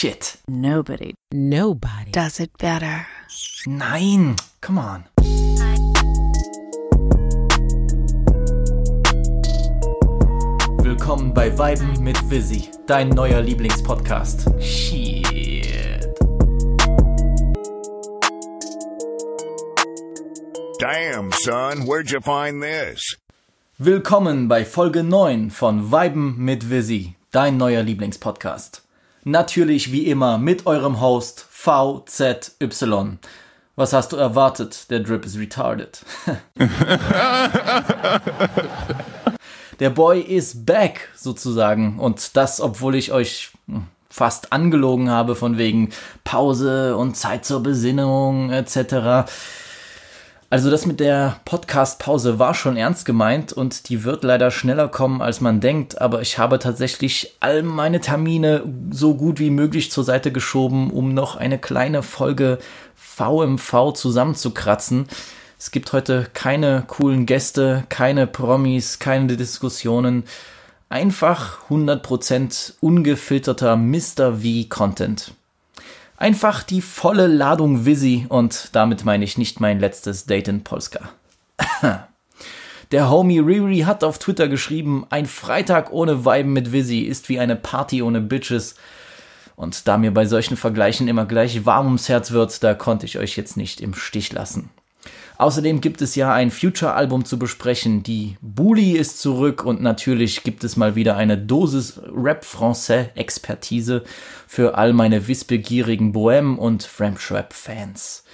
Shit. Nobody Nobody. does it better. Nein, come on. Willkommen bei Weiben mit Visi, dein neuer Lieblingspodcast. Shit. Damn, son, where'd you find this? Willkommen bei Folge 9 von Weiben mit Visi, dein neuer Lieblingspodcast. Natürlich wie immer mit eurem Host VZY. Was hast du erwartet? Der Drip is retarded. Der Boy is back sozusagen und das, obwohl ich euch fast angelogen habe von wegen Pause und Zeit zur Besinnung etc. Also das mit der Podcast-Pause war schon ernst gemeint und die wird leider schneller kommen, als man denkt, aber ich habe tatsächlich all meine Termine so gut wie möglich zur Seite geschoben, um noch eine kleine Folge VMV zusammenzukratzen. Es gibt heute keine coolen Gäste, keine Promis, keine Diskussionen. Einfach 100% ungefilterter Mr. V-Content. Einfach die volle Ladung Visi und damit meine ich nicht mein letztes Date in Polska. Der Homie Riri hat auf Twitter geschrieben, ein Freitag ohne Weiben mit Visi ist wie eine Party ohne Bitches. Und da mir bei solchen Vergleichen immer gleich warm ums Herz wird, da konnte ich euch jetzt nicht im Stich lassen. Außerdem gibt es ja ein Future-Album zu besprechen. Die Bully ist zurück und natürlich gibt es mal wieder eine Dosis Rap-Français-Expertise für all meine wissbegierigen Bohem- und French-Rap-Fans.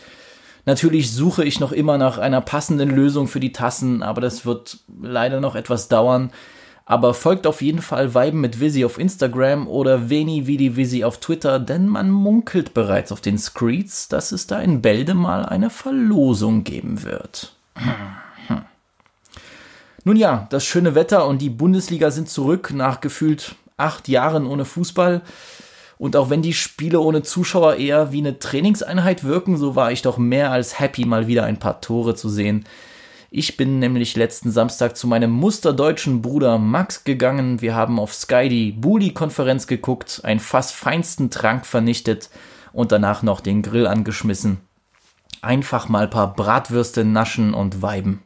Natürlich suche ich noch immer nach einer passenden Lösung für die Tassen, aber das wird leider noch etwas dauern. Aber folgt auf jeden Fall Weiben mit Visi auf Instagram oder Veni wie die Visi auf Twitter, denn man munkelt bereits auf den Screeds, dass es da in Bälde mal eine Verlosung geben wird. Nun ja, das schöne Wetter und die Bundesliga sind zurück nach gefühlt acht Jahren ohne Fußball. Und auch wenn die Spiele ohne Zuschauer eher wie eine Trainingseinheit wirken, so war ich doch mehr als happy, mal wieder ein paar Tore zu sehen. Ich bin nämlich letzten Samstag zu meinem musterdeutschen Bruder Max gegangen. Wir haben auf Sky die Bully-Konferenz geguckt, einen fast feinsten Trank vernichtet und danach noch den Grill angeschmissen. Einfach mal paar Bratwürste naschen und weiben.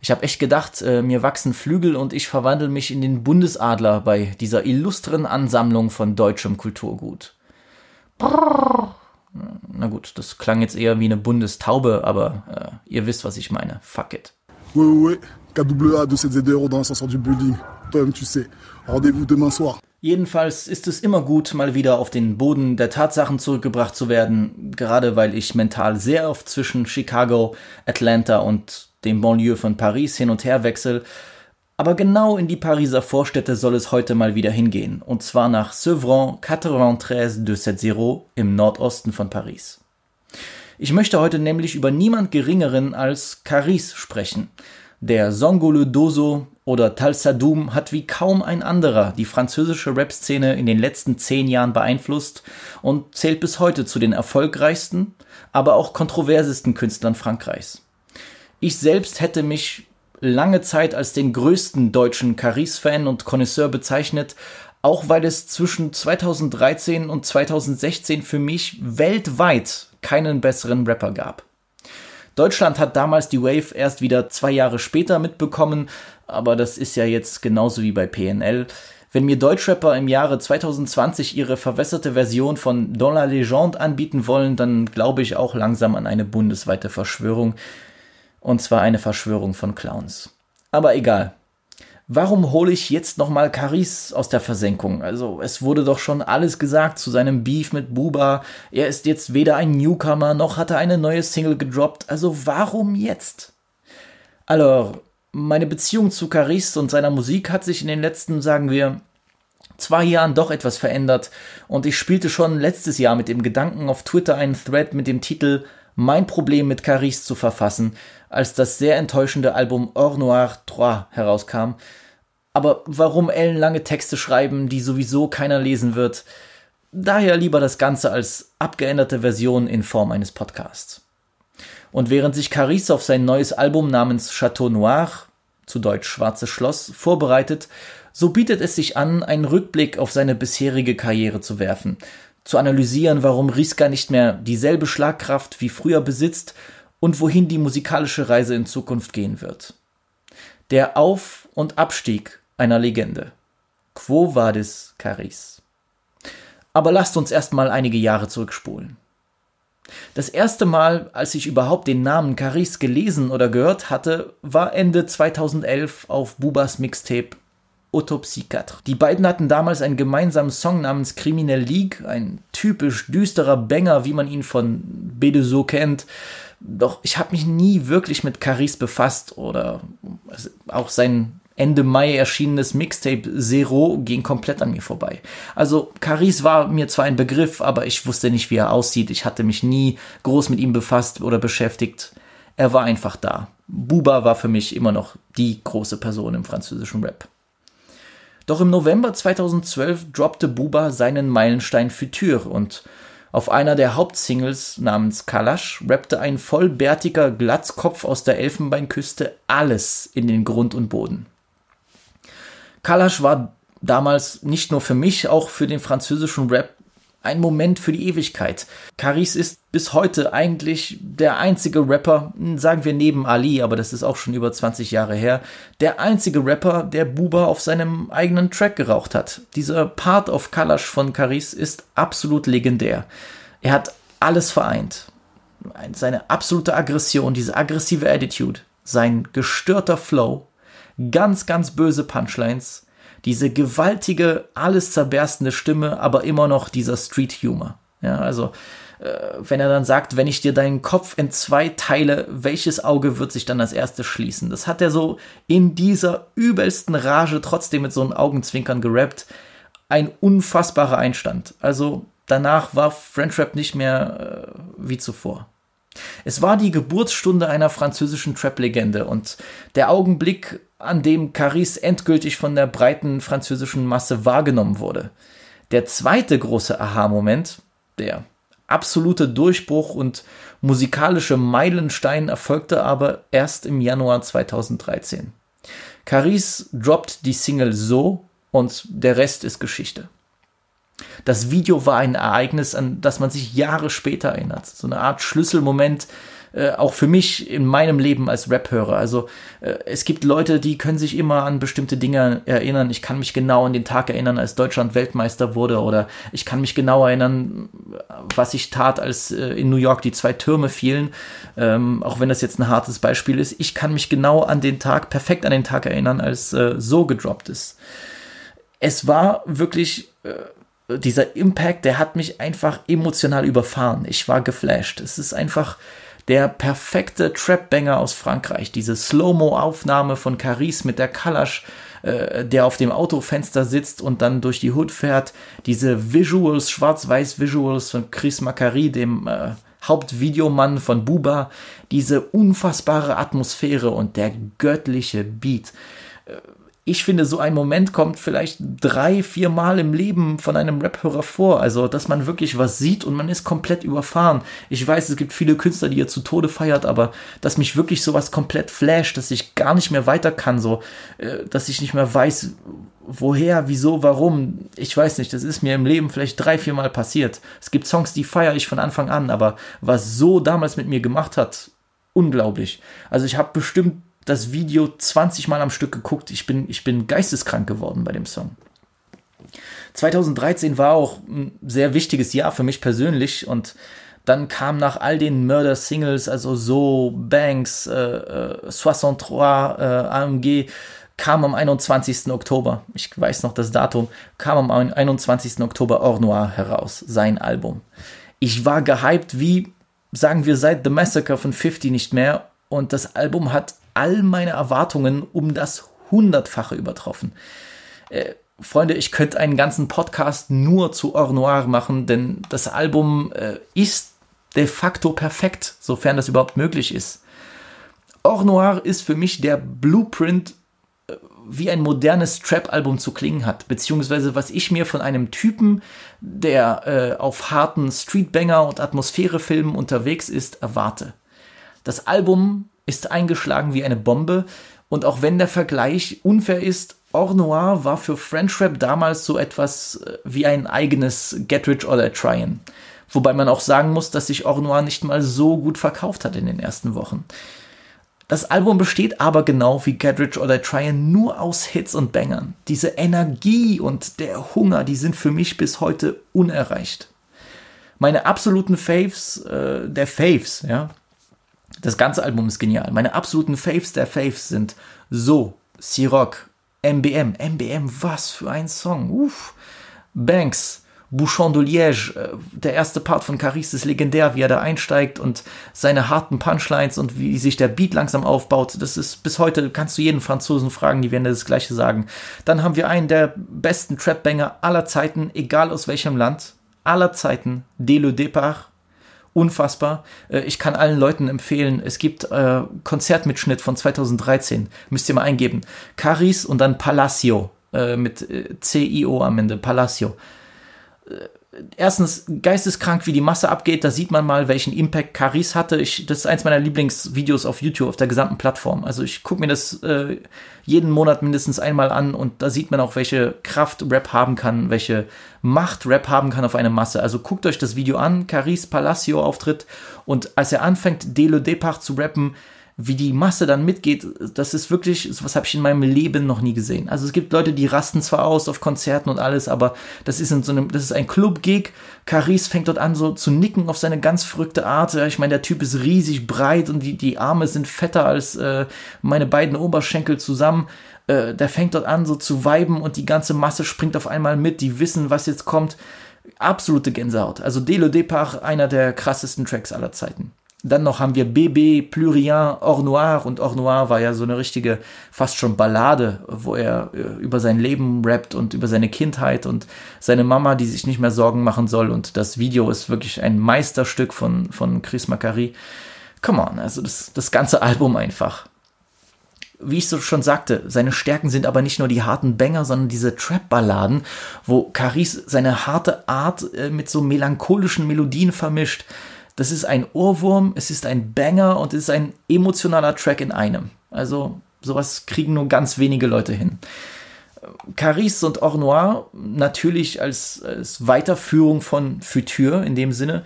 Ich habe echt gedacht, äh, mir wachsen Flügel und ich verwandle mich in den Bundesadler bei dieser illustren Ansammlung von deutschem Kulturgut. Brrr. Na gut, das klang jetzt eher wie eine Bundestaube, aber äh, ihr wisst, was ich meine. Fuck it. Ouais, ouais, ouais. KWA 270 Euro dans l'ascenseur du building. Toi-même, tu sais. Rendez-vous demain soir. Jedenfalls ist es immer gut, mal wieder auf den Boden der Tatsachen zurückgebracht zu werden, gerade weil ich mental sehr oft zwischen Chicago, Atlanta und dem Banlieue von Paris hin und her wechsel. Aber genau in die Pariser Vorstädte soll es heute mal wieder hingehen, und zwar nach Sevran 93270 im Nordosten von Paris. Ich möchte heute nämlich über niemand Geringeren als Caris sprechen. Der Songole Doso oder Tal Sadoum hat wie kaum ein anderer die französische Rap-Szene in den letzten zehn Jahren beeinflusst und zählt bis heute zu den erfolgreichsten, aber auch kontroversesten Künstlern Frankreichs. Ich selbst hätte mich lange Zeit als den größten deutschen Caris-Fan und Connoisseur bezeichnet, auch weil es zwischen 2013 und 2016 für mich weltweit keinen besseren Rapper gab. Deutschland hat damals die Wave erst wieder zwei Jahre später mitbekommen, aber das ist ja jetzt genauso wie bei PNL. Wenn mir Deutschrapper im Jahre 2020 ihre verwässerte Version von Dans la Légende anbieten wollen, dann glaube ich auch langsam an eine bundesweite Verschwörung. Und zwar eine Verschwörung von Clowns. Aber egal. Warum hole ich jetzt nochmal Caris aus der Versenkung? Also, es wurde doch schon alles gesagt zu seinem Beef mit Buba. Er ist jetzt weder ein Newcomer, noch hat er eine neue Single gedroppt. Also, warum jetzt? Alors, meine Beziehung zu Caris und seiner Musik hat sich in den letzten, sagen wir, zwei Jahren doch etwas verändert und ich spielte schon letztes Jahr mit dem Gedanken auf Twitter einen Thread mit dem Titel Mein Problem mit Caris zu verfassen, als das sehr enttäuschende Album Or Noir 3 herauskam. Aber warum ellenlange Texte schreiben, die sowieso keiner lesen wird? Daher lieber das Ganze als abgeänderte Version in Form eines Podcasts. Und während sich Caris auf sein neues Album namens Chateau Noir, zu Deutsch Schwarzes Schloss, vorbereitet, so bietet es sich an, einen Rückblick auf seine bisherige Karriere zu werfen. Zu analysieren, warum Riska nicht mehr dieselbe Schlagkraft wie früher besitzt und wohin die musikalische Reise in Zukunft gehen wird. Der Auf- und Abstieg einer Legende. Quo vadis Caris? Aber lasst uns erstmal einige Jahre zurückspulen. Das erste Mal, als ich überhaupt den Namen Caris gelesen oder gehört hatte, war Ende 2011 auf Bubas Mixtape Autopsie 4. Die beiden hatten damals einen gemeinsamen Song namens Criminal League, ein typisch düsterer Banger, wie man ihn von Bedeso kennt. Doch ich habe mich nie wirklich mit Caris befasst oder auch sein Ende Mai erschienenes Mixtape Zero ging komplett an mir vorbei. Also Caris war mir zwar ein Begriff, aber ich wusste nicht, wie er aussieht. Ich hatte mich nie groß mit ihm befasst oder beschäftigt. Er war einfach da. Buba war für mich immer noch die große Person im französischen Rap. Doch im November 2012 droppte Buba seinen Meilenstein Futur und auf einer der Hauptsingles namens Kalash rappte ein vollbärtiger Glatzkopf aus der Elfenbeinküste alles in den Grund und Boden. Kalash war damals nicht nur für mich, auch für den französischen Rap ein Moment für die Ewigkeit. Caris ist bis heute eigentlich der einzige Rapper, sagen wir neben Ali, aber das ist auch schon über 20 Jahre her, der einzige Rapper, der Buba auf seinem eigenen Track geraucht hat. Dieser Part of Kalash von Caris ist absolut legendär. Er hat alles vereint. Seine absolute Aggression, diese aggressive Attitude, sein gestörter Flow, ganz, ganz böse Punchlines, diese gewaltige, alles zerberstende Stimme, aber immer noch dieser Street Humor. Ja, also, äh, wenn er dann sagt, wenn ich dir deinen Kopf in zwei teile, welches Auge wird sich dann als erstes schließen? Das hat er so in dieser übelsten Rage trotzdem mit so einem Augenzwinkern gerappt. Ein unfassbarer Einstand. Also, danach war French Rap nicht mehr äh, wie zuvor. Es war die Geburtsstunde einer französischen Trap-Legende und der Augenblick, an dem Caris endgültig von der breiten französischen Masse wahrgenommen wurde. Der zweite große Aha-Moment, der absolute Durchbruch und musikalische Meilenstein erfolgte aber erst im Januar 2013. Caris droppt die Single So und der Rest ist Geschichte. Das Video war ein Ereignis, an das man sich Jahre später erinnert. So eine Art Schlüsselmoment, äh, auch für mich in meinem Leben als Rap-Hörer. Also äh, es gibt Leute, die können sich immer an bestimmte Dinge erinnern. Ich kann mich genau an den Tag erinnern, als Deutschland Weltmeister wurde. Oder ich kann mich genau erinnern, was ich tat, als äh, in New York die zwei Türme fielen. Ähm, auch wenn das jetzt ein hartes Beispiel ist. Ich kann mich genau an den Tag, perfekt an den Tag erinnern, als äh, so gedroppt ist. Es war wirklich äh, dieser Impact, der hat mich einfach emotional überfahren. Ich war geflasht. Es ist einfach der perfekte Trap-Banger aus Frankreich. Diese Slow-Mo-Aufnahme von Caris mit der Kalash, äh, der auf dem Autofenster sitzt und dann durch die Hood fährt. Diese Visuals, Schwarz-Weiß-Visuals von Chris Macari, dem äh, Hauptvideomann von Buba. Diese unfassbare Atmosphäre und der göttliche Beat. Ich finde, so ein Moment kommt vielleicht drei, vier Mal im Leben von einem Rap-Hörer vor. Also, dass man wirklich was sieht und man ist komplett überfahren. Ich weiß, es gibt viele Künstler, die ihr zu Tode feiert, aber dass mich wirklich sowas komplett flasht, dass ich gar nicht mehr weiter kann, so, äh, dass ich nicht mehr weiß, woher, wieso, warum. Ich weiß nicht, das ist mir im Leben vielleicht drei, vier Mal passiert. Es gibt Songs, die feiere ich von Anfang an, aber was so damals mit mir gemacht hat, unglaublich. Also ich habe bestimmt das Video 20 Mal am Stück geguckt. Ich bin, ich bin geisteskrank geworden bei dem Song. 2013 war auch ein sehr wichtiges Jahr für mich persönlich und dann kam nach all den Murder-Singles, also so Banks, äh, äh, 63, äh, AMG, kam am 21. Oktober, ich weiß noch das Datum, kam am 21. Oktober Or Noir heraus, sein Album. Ich war gehypt wie, sagen wir, seit The Massacre von 50 nicht mehr und das Album hat all meine Erwartungen um das Hundertfache übertroffen. Äh, Freunde, ich könnte einen ganzen Podcast nur zu Or Noir machen, denn das Album äh, ist de facto perfekt, sofern das überhaupt möglich ist. Or Noir ist für mich der Blueprint, äh, wie ein modernes Trap-Album zu klingen hat, beziehungsweise was ich mir von einem Typen, der äh, auf harten Streetbanger und Atmosphärefilmen unterwegs ist, erwarte. Das Album ist eingeschlagen wie eine Bombe und auch wenn der Vergleich unfair ist, Or Noir war für French Rap damals so etwas äh, wie ein eigenes Get Rich or Tryin'. Wobei man auch sagen muss, dass sich Or Noir nicht mal so gut verkauft hat in den ersten Wochen. Das Album besteht aber genau wie Get Rich or Tryin' nur aus Hits und Bangern. Diese Energie und der Hunger, die sind für mich bis heute unerreicht. Meine absoluten Faves äh, der Faves, ja. Das ganze Album ist genial. Meine absoluten Faves der Faves sind So, Siroc, MBM. MBM, was für ein Song. Uff. Banks, Bouchon de Liège, äh, der erste Part von Caris ist legendär, wie er da einsteigt und seine harten Punchlines und wie sich der Beat langsam aufbaut. Das ist bis heute, kannst du jeden Franzosen fragen, die werden das Gleiche sagen. Dann haben wir einen der besten Trap-Banger aller Zeiten, egal aus welchem Land, aller Zeiten, Dès le Départ. Unfassbar. Äh, ich kann allen Leuten empfehlen, es gibt äh, Konzertmitschnitt von 2013. Müsst ihr mal eingeben. Caris und dann Palacio äh, mit äh, C-I-O am Ende. Palacio erstens geisteskrank, wie die Masse abgeht. Da sieht man mal, welchen Impact Caris hatte. Ich, das ist eins meiner Lieblingsvideos auf YouTube, auf der gesamten Plattform. Also ich gucke mir das äh, jeden Monat mindestens einmal an und da sieht man auch, welche Kraft Rap haben kann, welche Macht Rap haben kann auf eine Masse. Also guckt euch das Video an, Caris Palacio Auftritt und als er anfängt, Delo Depart zu rappen, wie die Masse dann mitgeht, das ist wirklich, was habe ich in meinem Leben noch nie gesehen. Also es gibt Leute, die rasten zwar aus auf Konzerten und alles, aber das ist in so einem, das ist ein Club-Gig. Caris fängt dort an, so zu nicken auf seine ganz verrückte Art. Ich meine, der Typ ist riesig breit und die, die Arme sind fetter als äh, meine beiden Oberschenkel zusammen. Äh, der fängt dort an, so zu weiben und die ganze Masse springt auf einmal mit. Die wissen, was jetzt kommt. Absolute Gänsehaut. Also Delo Depart, einer der krassesten Tracks aller Zeiten. Dann noch haben wir Bébé, Plurien, Or Noir und Or Noir war ja so eine richtige, fast schon Ballade, wo er äh, über sein Leben rappt und über seine Kindheit und seine Mama, die sich nicht mehr Sorgen machen soll und das Video ist wirklich ein Meisterstück von, von Chris Macari. Come on, also das, das ganze Album einfach. Wie ich so schon sagte, seine Stärken sind aber nicht nur die harten Banger, sondern diese Trap-Balladen, wo Caris seine harte Art äh, mit so melancholischen Melodien vermischt das ist ein Ohrwurm, es ist ein Banger und es ist ein emotionaler Track in einem. Also sowas kriegen nur ganz wenige Leute hin. Caris und Or Noir, natürlich als, als Weiterführung von Futur in dem Sinne,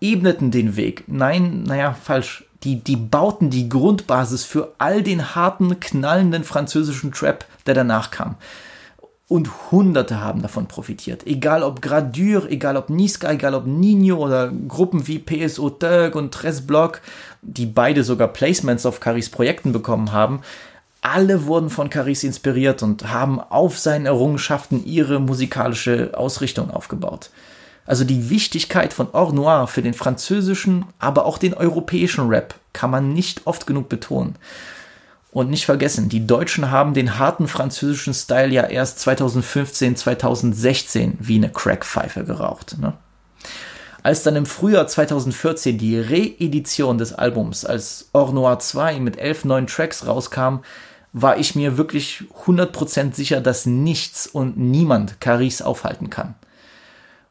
ebneten den Weg. Nein, naja, falsch. Die, die bauten die Grundbasis für all den harten, knallenden französischen Trap, der danach kam und Hunderte haben davon profitiert. Egal ob Gradure, egal ob Niska, egal ob Nino oder Gruppen wie PSO Turk und Tres Block, die beide sogar Placements auf Caris Projekten bekommen haben. Alle wurden von Caris inspiriert und haben auf seinen Errungenschaften ihre musikalische Ausrichtung aufgebaut. Also die Wichtigkeit von Or Noir für den französischen, aber auch den europäischen Rap kann man nicht oft genug betonen. Und nicht vergessen, die Deutschen haben den harten französischen Style ja erst 2015, 2016 wie eine Crackpfeife geraucht. Ne? Als dann im Frühjahr 2014 die Reedition des Albums als Or Noir 2 mit elf neuen Tracks rauskam, war ich mir wirklich 100% sicher, dass nichts und niemand Caris aufhalten kann.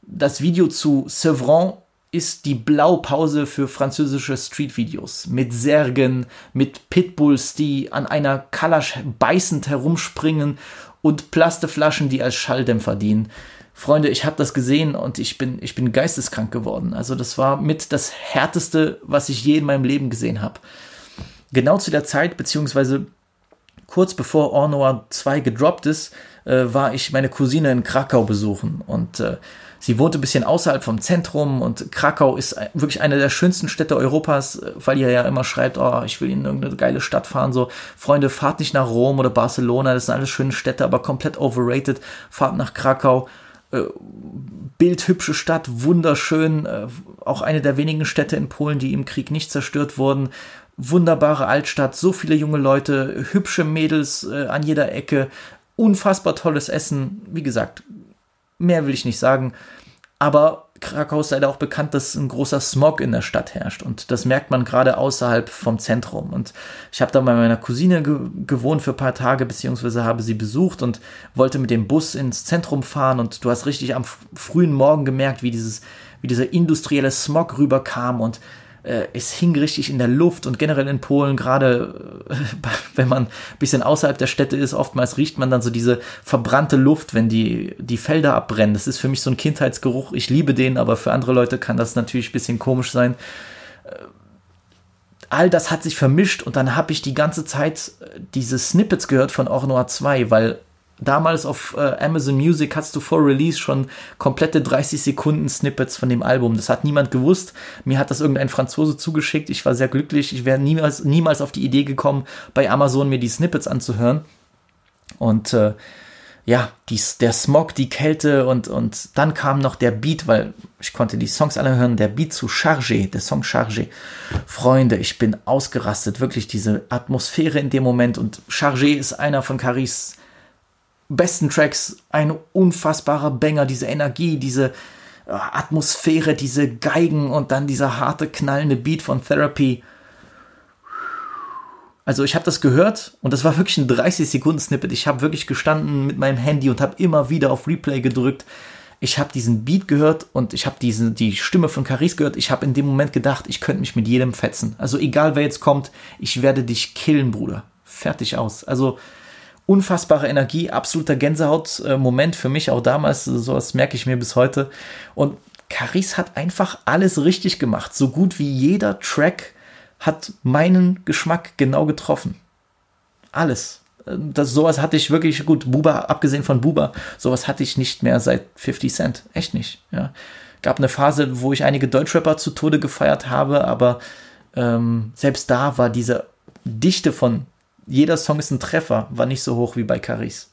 Das Video zu Sevran ist die Blaupause für französische Streetvideos. Mit Särgen, mit Pitbulls, die an einer Kalasch beißend herumspringen und Plasteflaschen, die als Schalldämpfer dienen. Freunde, ich habe das gesehen und ich bin, ich bin geisteskrank geworden. Also das war mit das Härteste, was ich je in meinem Leben gesehen habe. Genau zu der Zeit, beziehungsweise kurz bevor Ornoir 2 gedroppt ist, äh, war ich meine Cousine in Krakau besuchen und äh, Sie wohnte ein bisschen außerhalb vom Zentrum und Krakau ist wirklich eine der schönsten Städte Europas, weil ihr ja immer schreibt, oh, ich will in irgendeine geile Stadt fahren. So, Freunde, fahrt nicht nach Rom oder Barcelona, das sind alles schöne Städte, aber komplett overrated. Fahrt nach Krakau. Äh, bildhübsche Stadt, wunderschön, äh, auch eine der wenigen Städte in Polen, die im Krieg nicht zerstört wurden. Wunderbare Altstadt, so viele junge Leute, hübsche Mädels äh, an jeder Ecke, unfassbar tolles Essen. Wie gesagt, Mehr will ich nicht sagen. Aber Krakau ist leider auch bekannt, dass ein großer Smog in der Stadt herrscht. Und das merkt man gerade außerhalb vom Zentrum. Und ich habe da bei meiner Cousine ge gewohnt für ein paar Tage, beziehungsweise habe sie besucht und wollte mit dem Bus ins Zentrum fahren. Und du hast richtig am frühen Morgen gemerkt, wie dieses, wie dieser industrielle Smog rüberkam und es hing richtig in der Luft und generell in Polen, gerade äh, wenn man ein bisschen außerhalb der Städte ist, oftmals riecht man dann so diese verbrannte Luft, wenn die, die Felder abbrennen. Das ist für mich so ein Kindheitsgeruch. Ich liebe den, aber für andere Leute kann das natürlich ein bisschen komisch sein. Äh, all das hat sich vermischt und dann habe ich die ganze Zeit äh, diese Snippets gehört von Ornoir 2, weil damals auf äh, Amazon Music hast du vor Release schon komplette 30 Sekunden Snippets von dem Album. Das hat niemand gewusst. Mir hat das irgendein Franzose zugeschickt. Ich war sehr glücklich. Ich wäre niemals, niemals auf die Idee gekommen, bei Amazon mir die Snippets anzuhören. Und äh, ja, die, der Smog, die Kälte und, und dann kam noch der Beat, weil ich konnte die Songs alle hören, der Beat zu Chargé, der Song Chargé. Freunde, ich bin ausgerastet, wirklich diese Atmosphäre in dem Moment und Chargé ist einer von Caris besten Tracks, ein unfassbarer Banger, diese Energie, diese äh, Atmosphäre, diese Geigen und dann dieser harte, knallende Beat von Therapy. Also ich habe das gehört und das war wirklich ein 30 Sekunden Snippet. Ich habe wirklich gestanden mit meinem Handy und habe immer wieder auf Replay gedrückt. Ich habe diesen Beat gehört und ich habe die Stimme von Caris gehört. Ich habe in dem Moment gedacht, ich könnte mich mit jedem fetzen. Also egal wer jetzt kommt, ich werde dich killen, Bruder. Fertig aus. Also unfassbare Energie, absoluter Gänsehaut-Moment für mich auch damals, sowas merke ich mir bis heute. Und Caris hat einfach alles richtig gemacht. So gut wie jeder Track hat meinen Geschmack genau getroffen. Alles. Das, sowas hatte ich wirklich, gut, Buba, abgesehen von Buba, sowas hatte ich nicht mehr seit 50 Cent. Echt nicht. Ja. Gab eine Phase, wo ich einige Deutschrapper zu Tode gefeiert habe, aber ähm, selbst da war diese Dichte von jeder Song ist ein Treffer, war nicht so hoch wie bei Caris.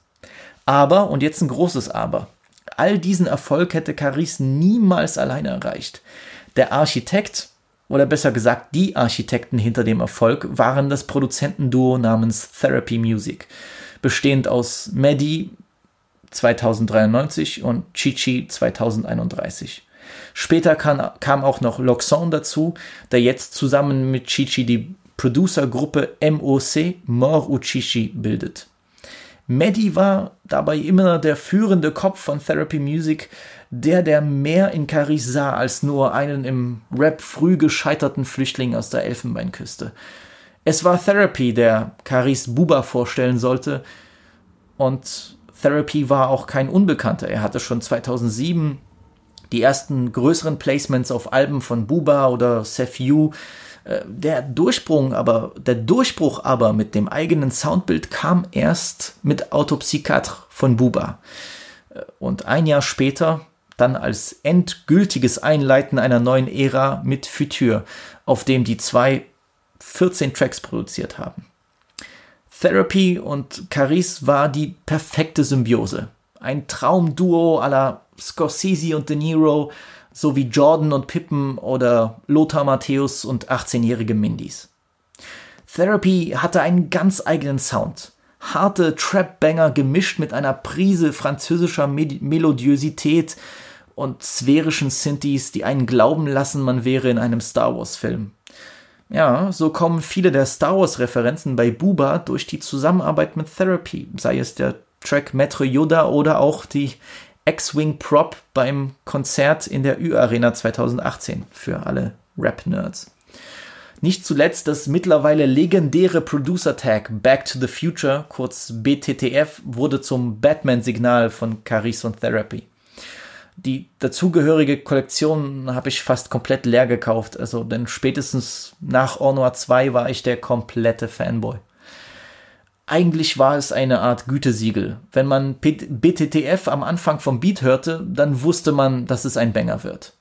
Aber, und jetzt ein großes Aber, all diesen Erfolg hätte Caris niemals alleine erreicht. Der Architekt, oder besser gesagt die Architekten hinter dem Erfolg, waren das Produzentenduo namens Therapy Music, bestehend aus Maddie 2093 und Chichi 2031. Später kam, kam auch noch Loxon dazu, der jetzt zusammen mit Chichi die Producergruppe MOC Mor Uchishi bildet. Maddie war dabei immer der führende Kopf von Therapy Music, der der mehr in Caris sah als nur einen im Rap früh gescheiterten Flüchtling aus der Elfenbeinküste. Es war Therapy, der Caris Buba vorstellen sollte und Therapy war auch kein Unbekannter. Er hatte schon 2007 die ersten größeren Placements auf Alben von Buba oder Seth Yu der Durchbruch aber, der Durchbruch aber mit dem eigenen Soundbild kam erst mit Autopsychiatre von Buba. Äh, und ein Jahr später dann als endgültiges Einleiten einer neuen Ära mit Future, auf dem die zwei 14 Tracks produziert haben. Therapy und Caris war die perfekte Symbiose. Ein Traumduo à la Scorsese und De Niro, so wie Jordan und Pippen oder Lothar Matthäus und 18-jährige Mindys. Therapy hatte einen ganz eigenen Sound. Harte Trap-Banger gemischt mit einer Prise französischer Mel Melodiosität und sphärischen Synthes, die einen glauben lassen, man wäre in einem Star Wars-Film. Ja, so kommen viele der Star Wars-Referenzen bei Buba durch die Zusammenarbeit mit Therapy, sei es der Track Metro Yoda oder auch die X-Wing Prop beim Konzert in der Ü-Arena 2018 für alle Rap-Nerds. Nicht zuletzt das mittlerweile legendäre Producer-Tag Back to the Future, kurz BTTF, wurde zum Batman-Signal von Caris und Therapy. Die dazugehörige Kollektion habe ich fast komplett leer gekauft, also denn spätestens nach Ornoir 2 war ich der komplette Fanboy. Eigentlich war es eine Art Gütesiegel. Wenn man BTTF am Anfang vom Beat hörte, dann wusste man, dass es ein Banger wird.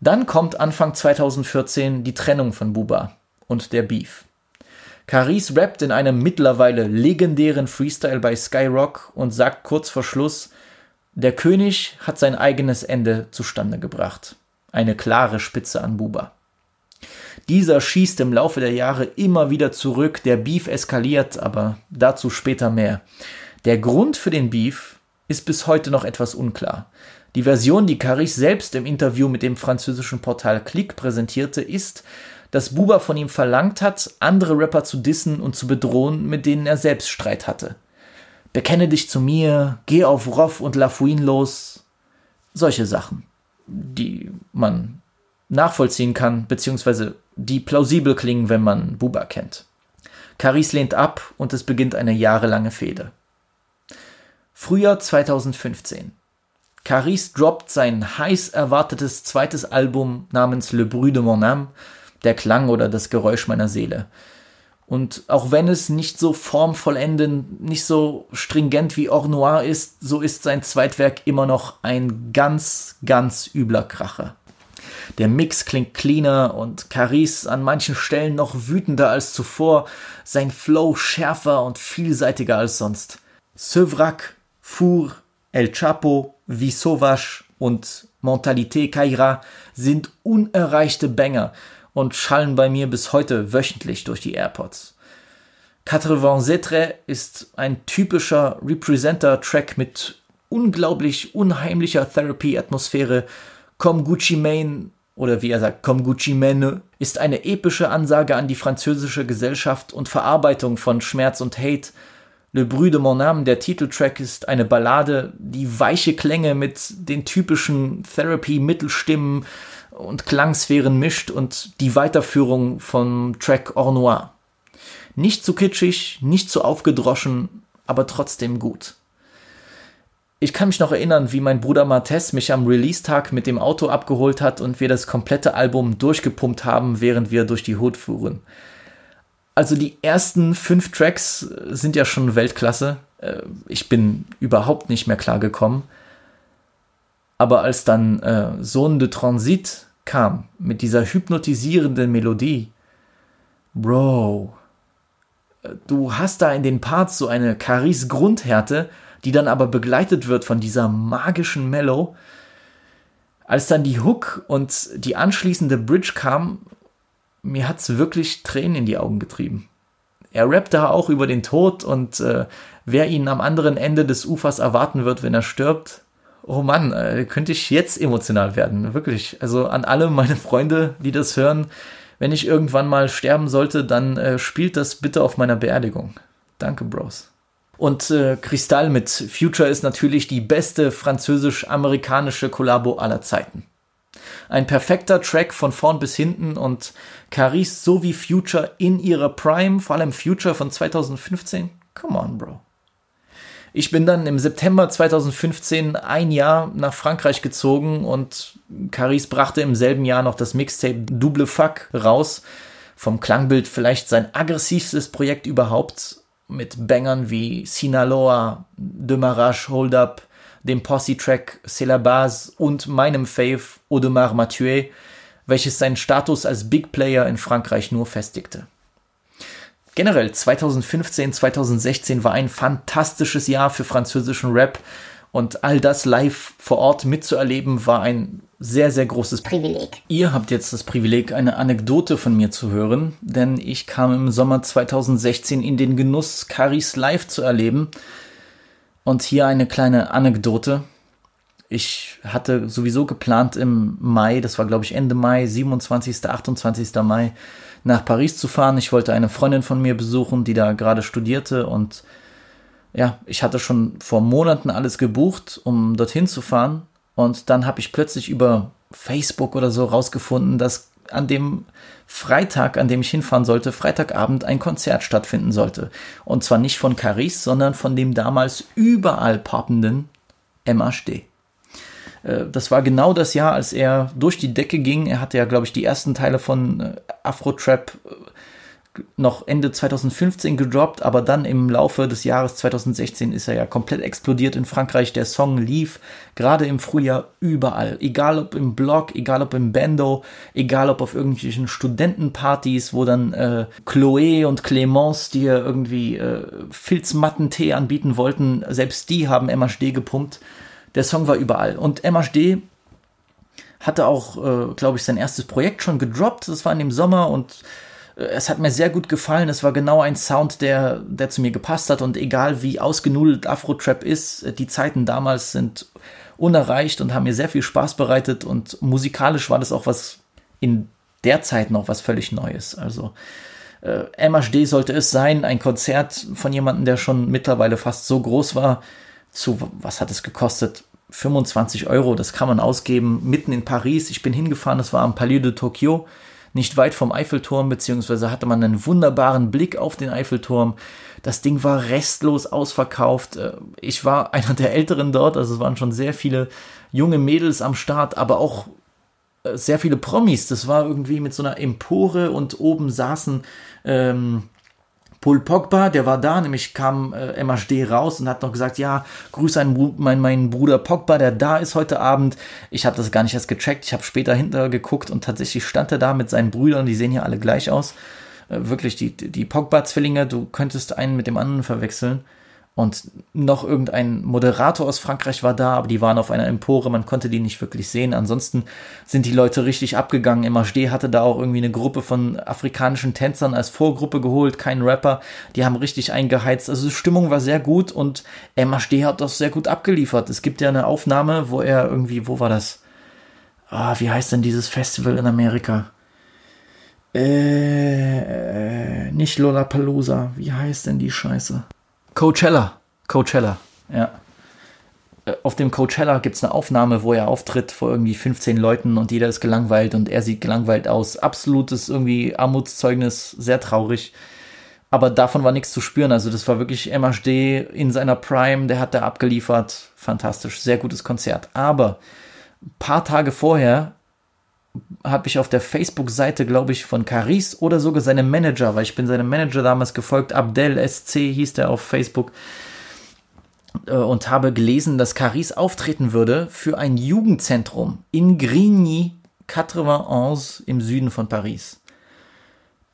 Dann kommt Anfang 2014 die Trennung von Buba und der Beef. Caris rappt in einem mittlerweile legendären Freestyle bei Skyrock und sagt kurz vor Schluss, der König hat sein eigenes Ende zustande gebracht. Eine klare Spitze an Buba. Dieser schießt im Laufe der Jahre immer wieder zurück, der Beef eskaliert, aber dazu später mehr. Der Grund für den Beef ist bis heute noch etwas unklar. Die Version, die Caris selbst im Interview mit dem französischen Portal Click präsentierte, ist, dass Buba von ihm verlangt hat, andere Rapper zu dissen und zu bedrohen, mit denen er selbst Streit hatte. Bekenne dich zu mir, geh auf Roff und Lafouine los. Solche Sachen, die man nachvollziehen kann, beziehungsweise die plausibel klingen, wenn man Buba kennt. Caris lehnt ab und es beginnt eine jahrelange Fehde. Frühjahr 2015. Caris droppt sein heiß erwartetes zweites Album namens Le Bruit de mon âme, der Klang oder das Geräusch meiner Seele. Und auch wenn es nicht so formvollendend, nicht so stringent wie Or Noir ist, so ist sein Zweitwerk immer noch ein ganz, ganz übler Kracher. Der Mix klingt cleaner und Caris an manchen Stellen noch wütender als zuvor, sein Flow schärfer und vielseitiger als sonst. Sevrac, Four, El Chapo, Sauvage und Mentalité Kaira sind unerreichte Banger und schallen bei mir bis heute wöchentlich durch die AirPods. Quatre Zetre ist ein typischer Representer-Track mit unglaublich unheimlicher Therapy-Atmosphäre. Comme Gucci Mane oder wie er sagt, Comme Gucci Mane ist eine epische Ansage an die französische Gesellschaft und Verarbeitung von Schmerz und Hate. Le Bruit de mon âme, der Titeltrack, ist eine Ballade, die weiche Klänge mit den typischen Therapy-Mittelstimmen und Klangsphären mischt und die Weiterführung vom Track Or Noir. Nicht zu kitschig, nicht zu aufgedroschen, aber trotzdem gut. Ich kann mich noch erinnern, wie mein Bruder Martes mich am Release-Tag mit dem Auto abgeholt hat und wir das komplette Album durchgepumpt haben, während wir durch die Hood fuhren. Also die ersten fünf Tracks sind ja schon Weltklasse. Äh, ich bin überhaupt nicht mehr klargekommen. Aber als dann äh, Sohn de Transit kam mit dieser hypnotisierenden Melodie, Bro, du hast da in den Parts so eine Caris Grundhärte, die dann aber begleitet wird von dieser magischen Mellow. Als dann die Hook und die anschließende Bridge kam, mir hat's wirklich Tränen in die Augen getrieben. Er rappt da auch über den Tod und äh, wer ihn am anderen Ende des Ufers erwarten wird, wenn er stirbt. Oh Mann, äh, könnte ich jetzt emotional werden, wirklich. Also an alle meine Freunde, die das hören, wenn ich irgendwann mal sterben sollte, dann äh, spielt das bitte auf meiner Beerdigung. Danke, Bros. Und äh, Kristall mit Future ist natürlich die beste französisch-amerikanische Kollabo aller Zeiten. Ein perfekter Track von vorn bis hinten und Caris sowie Future in ihrer Prime, vor allem Future von 2015. Come on, Bro. Ich bin dann im September 2015 ein Jahr nach Frankreich gezogen und Caris brachte im selben Jahr noch das Mixtape Double Fuck raus. Vom Klangbild vielleicht sein aggressivstes Projekt überhaupt mit Bangern wie Sinaloa, Demarage Hold Up, dem Posse-Track C'est la Base und meinem Fave Audemars Mathieu, welches seinen Status als Big Player in Frankreich nur festigte. Generell 2015, 2016 war ein fantastisches Jahr für französischen Rap und all das live vor Ort mitzuerleben war ein sehr, sehr großes Privileg. Ihr habt jetzt das Privileg, eine Anekdote von mir zu hören, denn ich kam im Sommer 2016 in den Genuss, Caris live zu erleben. Und hier eine kleine Anekdote. Ich hatte sowieso geplant im Mai, das war glaube ich Ende Mai, 27., 28. Mai, nach Paris zu fahren. Ich wollte eine Freundin von mir besuchen, die da gerade studierte und ja, ich hatte schon vor Monaten alles gebucht, um dorthin zu fahren und dann habe ich plötzlich über Facebook oder so rausgefunden, dass an dem Freitag, an dem ich hinfahren sollte, Freitagabend ein Konzert stattfinden sollte. Und zwar nicht von Caris, sondern von dem damals überall poppenden MHD. Äh, das war genau das Jahr, als er durch die Decke ging. Er hatte ja, glaube ich, die ersten Teile von äh, Afro-Trap äh, noch Ende 2015 gedroppt, aber dann im Laufe des Jahres 2016 ist er ja komplett explodiert in Frankreich. Der Song lief gerade im Frühjahr überall. Egal ob im Blog, egal ob im Bando, egal ob auf irgendwelchen Studentenpartys, wo dann äh, Chloé und Clémence, ja irgendwie äh, Filzmatten-Tee anbieten wollten, selbst die haben MHD gepumpt. Der Song war überall. Und MHD hatte auch, äh, glaube ich, sein erstes Projekt schon gedroppt. Das war in dem Sommer und es hat mir sehr gut gefallen. Es war genau ein Sound, der, der zu mir gepasst hat. Und egal wie ausgenudelt Afro-Trap ist, die Zeiten damals sind unerreicht und haben mir sehr viel Spaß bereitet. Und musikalisch war das auch was in der Zeit noch was völlig Neues. Also äh, MHD sollte es sein, ein Konzert von jemandem, der schon mittlerweile fast so groß war, zu, was hat es gekostet? 25 Euro, das kann man ausgeben, mitten in Paris. Ich bin hingefahren, das war am Palais de Tokyo, nicht weit vom Eiffelturm, beziehungsweise hatte man einen wunderbaren Blick auf den Eiffelturm. Das Ding war restlos ausverkauft. Äh, ich war einer der Älteren dort, also es waren schon sehr viele junge Mädels am Start, aber auch äh, sehr viele Promis. Das war irgendwie mit so einer Empore und oben saßen ähm, Paul Pogba, der war da, nämlich kam äh, MHD raus und hat noch gesagt, ja, grüße einen, mein, meinen Bruder Pogba, der da ist heute Abend. Ich habe das gar nicht erst gecheckt, ich habe später hinter geguckt und tatsächlich stand er da mit seinen Brüdern, die sehen ja alle gleich aus. Äh, wirklich, die, die Pogba-Zwillinge, du könntest einen mit dem anderen verwechseln. Und noch irgendein Moderator aus Frankreich war da, aber die waren auf einer Empore, man konnte die nicht wirklich sehen. Ansonsten sind die Leute richtig abgegangen. MHD hatte da auch irgendwie eine Gruppe von afrikanischen Tänzern als Vorgruppe geholt, kein Rapper. Die haben richtig eingeheizt. Also die Stimmung war sehr gut und MHD hat das sehr gut abgeliefert. Es gibt ja eine Aufnahme, wo er irgendwie, wo war das? Ah, wie heißt denn dieses Festival in Amerika? Äh, nicht Lollapalooza. Wie heißt denn die Scheiße? Coachella. Coachella, ja. Äh, auf dem Coachella gibt es eine Aufnahme, wo er auftritt vor irgendwie 15 Leuten und jeder ist gelangweilt und er sieht gelangweilt aus. Absolutes irgendwie Armutszeugnis, sehr traurig. Aber davon war nichts zu spüren. Also das war wirklich MHD in seiner Prime, der hat da abgeliefert. Fantastisch, sehr gutes Konzert. Aber ein paar Tage vorher habe ich auf der Facebook-Seite, glaube ich, von Caris oder sogar seinem Manager, weil ich bin seinem Manager damals gefolgt, Abdel SC hieß der auf Facebook, äh, und habe gelesen, dass Caris auftreten würde für ein Jugendzentrum in Grigny 91 im Süden von Paris.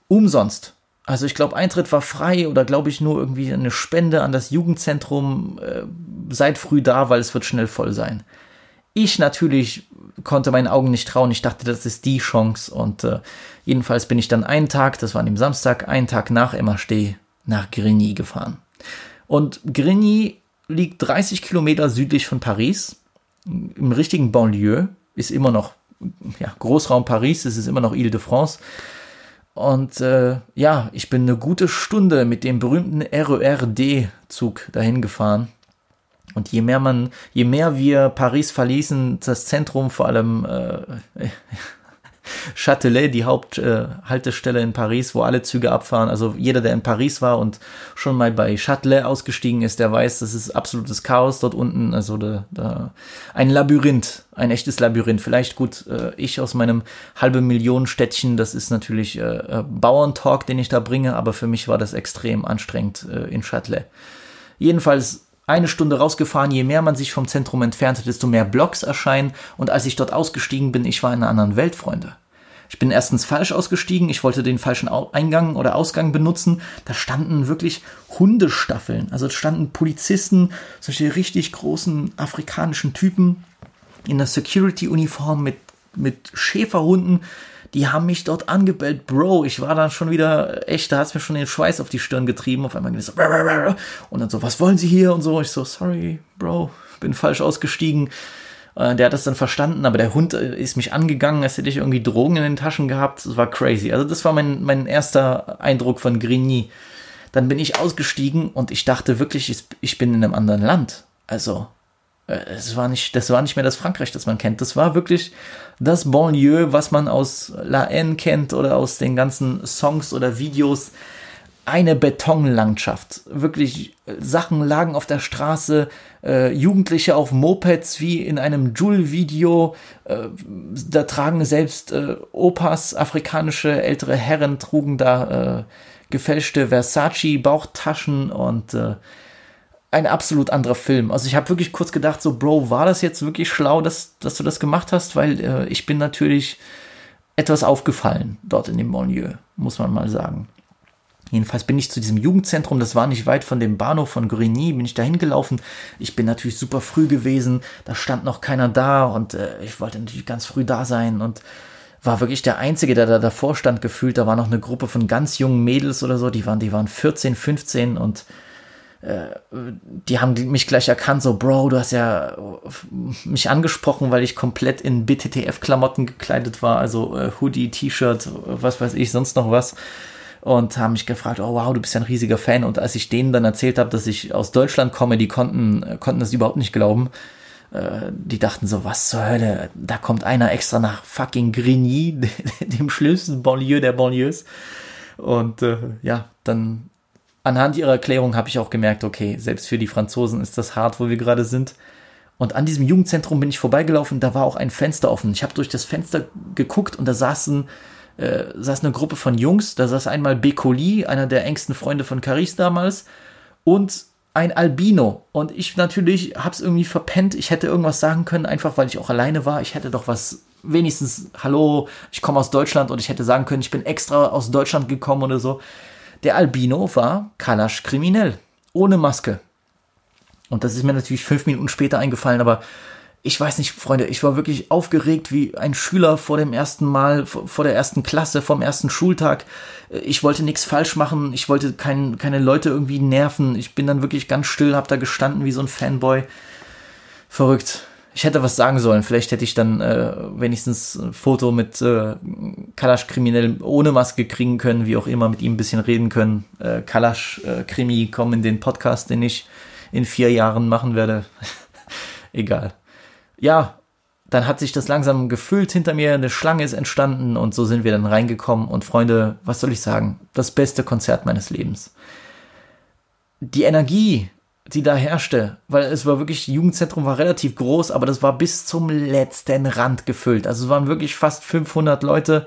Umsonst. Also ich glaube, Eintritt war frei oder glaube ich nur irgendwie eine Spende an das Jugendzentrum. Äh, seid früh da, weil es wird schnell voll sein. Ich natürlich konnte meinen Augen nicht trauen. Ich dachte, das ist die Chance. Und äh, jedenfalls bin ich dann einen Tag, das war an dem Samstag, einen Tag nach MHD nach Grigny gefahren. Und Grigny liegt 30 Kilometer südlich von Paris, im richtigen Banlieue, ist immer noch ja, Großraum Paris, es ist immer noch Ile-de-France. Und äh, ja, ich bin eine gute Stunde mit dem berühmten RERD-Zug dahin gefahren. Und je mehr man, je mehr wir Paris verließen, das Zentrum, vor allem äh, Châtelet, die Haupthaltestelle äh, in Paris, wo alle Züge abfahren. Also jeder, der in Paris war und schon mal bei Châtelet ausgestiegen ist, der weiß, das ist absolutes Chaos dort unten. Also da, da ein Labyrinth, ein echtes Labyrinth. Vielleicht gut, äh, ich aus meinem halbe Millionen Städtchen, das ist natürlich äh, äh, Bauerntalk, den ich da bringe, aber für mich war das extrem anstrengend äh, in Châtelet. Jedenfalls eine Stunde rausgefahren, je mehr man sich vom Zentrum entfernte, desto mehr Blocks erscheinen. Und als ich dort ausgestiegen bin, ich war in einer anderen Welt, Freunde. Ich bin erstens falsch ausgestiegen, ich wollte den falschen Eingang oder Ausgang benutzen. Da standen wirklich Hundestaffeln. Also standen Polizisten, solche richtig großen afrikanischen Typen in der Security-Uniform mit, mit Schäferhunden die haben mich dort angebellt, Bro. Ich war dann schon wieder, echt, da hat es mir schon den Schweiß auf die Stirn getrieben. Auf einmal ging es so, und dann so, was wollen Sie hier? Und so, ich so, sorry, Bro, bin falsch ausgestiegen. Äh, der hat das dann verstanden, aber der Hund äh, ist mich angegangen, als hätte ich irgendwie Drogen in den Taschen gehabt. Das war crazy. Also das war mein, mein erster Eindruck von Grigny. Dann bin ich ausgestiegen und ich dachte wirklich, ich bin in einem anderen Land. Also, es war nicht, das war nicht mehr das Frankreich, das man kennt. Das war wirklich das Banlieue, was man aus La N kennt oder aus den ganzen Songs oder Videos. Eine Betonlandschaft. Wirklich, Sachen lagen auf der Straße, äh, Jugendliche auf Mopeds wie in einem Joule-Video. Äh, da tragen selbst äh, Opas, afrikanische ältere Herren, trugen da äh, gefälschte Versace-Bauchtaschen und äh, ein absolut anderer Film. Also ich habe wirklich kurz gedacht, so, Bro, war das jetzt wirklich schlau, dass, dass du das gemacht hast? Weil äh, ich bin natürlich etwas aufgefallen dort in dem Banlieue, muss man mal sagen. Jedenfalls bin ich zu diesem Jugendzentrum, das war nicht weit von dem Bahnhof von Grigny, bin ich da hingelaufen. Ich bin natürlich super früh gewesen, da stand noch keiner da und äh, ich wollte natürlich ganz früh da sein und war wirklich der Einzige, der da davor stand, gefühlt. Da war noch eine Gruppe von ganz jungen Mädels oder so, die waren, die waren 14, 15 und die haben mich gleich erkannt, so, Bro, du hast ja mich angesprochen, weil ich komplett in BTTF-Klamotten gekleidet war, also äh, Hoodie, T-Shirt, was weiß ich, sonst noch was. Und haben mich gefragt, oh wow, du bist ja ein riesiger Fan. Und als ich denen dann erzählt habe, dass ich aus Deutschland komme, die konnten, konnten das überhaupt nicht glauben. Äh, die dachten so, was zur Hölle, da kommt einer extra nach fucking Grigny, dem schlimmsten Banlieue der Banlieues. Und äh, ja, dann anhand ihrer Erklärung habe ich auch gemerkt, okay, selbst für die Franzosen ist das hart, wo wir gerade sind. Und an diesem Jugendzentrum bin ich vorbeigelaufen, da war auch ein Fenster offen. Ich habe durch das Fenster geguckt und da saßen äh, saß eine Gruppe von Jungs, da saß einmal Bekoli, einer der engsten Freunde von Caris damals, und ein Albino. Und ich natürlich hab's irgendwie verpennt. Ich hätte irgendwas sagen können, einfach weil ich auch alleine war. Ich hätte doch was, wenigstens, hallo, ich komme aus Deutschland und ich hätte sagen können, ich bin extra aus Deutschland gekommen oder so. Der Albino war Kalasch kriminell, ohne Maske. Und das ist mir natürlich fünf Minuten später eingefallen, aber ich weiß nicht, Freunde, ich war wirklich aufgeregt wie ein Schüler vor dem ersten Mal, vor der ersten Klasse, vom ersten Schultag. Ich wollte nichts falsch machen, ich wollte kein, keine Leute irgendwie nerven. Ich bin dann wirklich ganz still, hab da gestanden wie so ein Fanboy. Verrückt. Ich hätte was sagen sollen. Vielleicht hätte ich dann äh, wenigstens ein Foto mit äh, Kalasch kriminell ohne Maske kriegen können, wie auch immer, mit ihm ein bisschen reden können. Äh, Kalasch äh, Krimi, komm in den Podcast, den ich in vier Jahren machen werde. Egal. Ja, dann hat sich das langsam gefüllt hinter mir, eine Schlange ist entstanden und so sind wir dann reingekommen und Freunde, was soll ich sagen, das beste Konzert meines Lebens. Die Energie, die da herrschte, weil es war wirklich, Jugendzentrum war relativ groß, aber das war bis zum letzten Rand gefüllt. Also es waren wirklich fast 500 Leute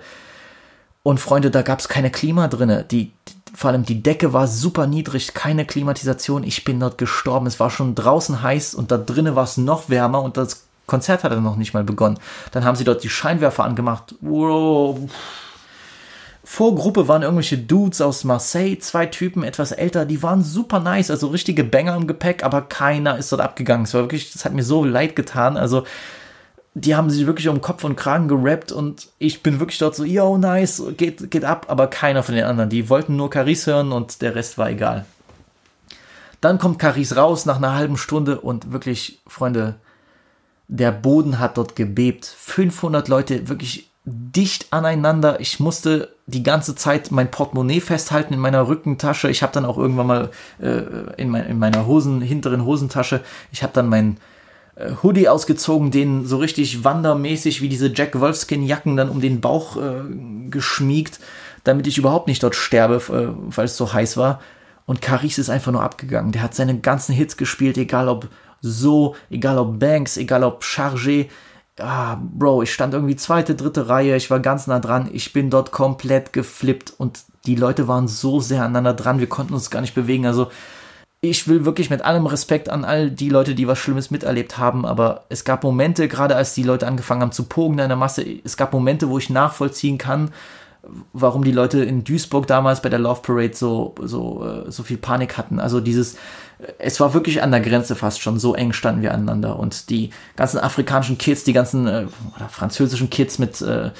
und Freunde, da gab es keine Klima drinne. Die, vor allem die Decke war super niedrig, keine Klimatisation. Ich bin dort gestorben. Es war schon draußen heiß und da drinnen war es noch wärmer und das Konzert hatte noch nicht mal begonnen. Dann haben sie dort die Scheinwerfer angemacht. Wow. Vorgruppe waren irgendwelche Dudes aus Marseille, zwei Typen, etwas älter, die waren super nice, also richtige Banger im Gepäck, aber keiner ist dort abgegangen. Es war wirklich, das hat mir so leid getan. Also, die haben sich wirklich um Kopf und Kragen gerappt und ich bin wirklich dort so, yo, nice, geht, geht ab, aber keiner von den anderen. Die wollten nur Caris hören und der Rest war egal. Dann kommt Caris raus nach einer halben Stunde und wirklich, Freunde, der Boden hat dort gebebt. 500 Leute wirklich dicht aneinander. Ich musste die ganze Zeit mein Portemonnaie festhalten in meiner Rückentasche. Ich habe dann auch irgendwann mal äh, in, mein, in, meiner Hosen, hinteren Hosentasche, ich habe dann mein äh, Hoodie ausgezogen, den so richtig wandermäßig wie diese Jack Wolfskin Jacken dann um den Bauch äh, geschmiegt, damit ich überhaupt nicht dort sterbe, äh, weil es so heiß war. Und Caris ist einfach nur abgegangen. Der hat seine ganzen Hits gespielt, egal ob so, egal ob Banks, egal ob Chargé. Ah, Bro, ich stand irgendwie zweite, dritte Reihe, ich war ganz nah dran, ich bin dort komplett geflippt und die Leute waren so sehr aneinander dran, wir konnten uns gar nicht bewegen. Also, ich will wirklich mit allem Respekt an all die Leute, die was Schlimmes miterlebt haben, aber es gab Momente, gerade als die Leute angefangen haben zu pogen in der Masse, es gab Momente, wo ich nachvollziehen kann, warum die Leute in Duisburg damals bei der Love Parade so, so, äh, so viel Panik hatten. Also dieses, es war wirklich an der Grenze fast schon, so eng standen wir aneinander. Und die ganzen afrikanischen Kids, die ganzen äh, oder französischen Kids mit, äh,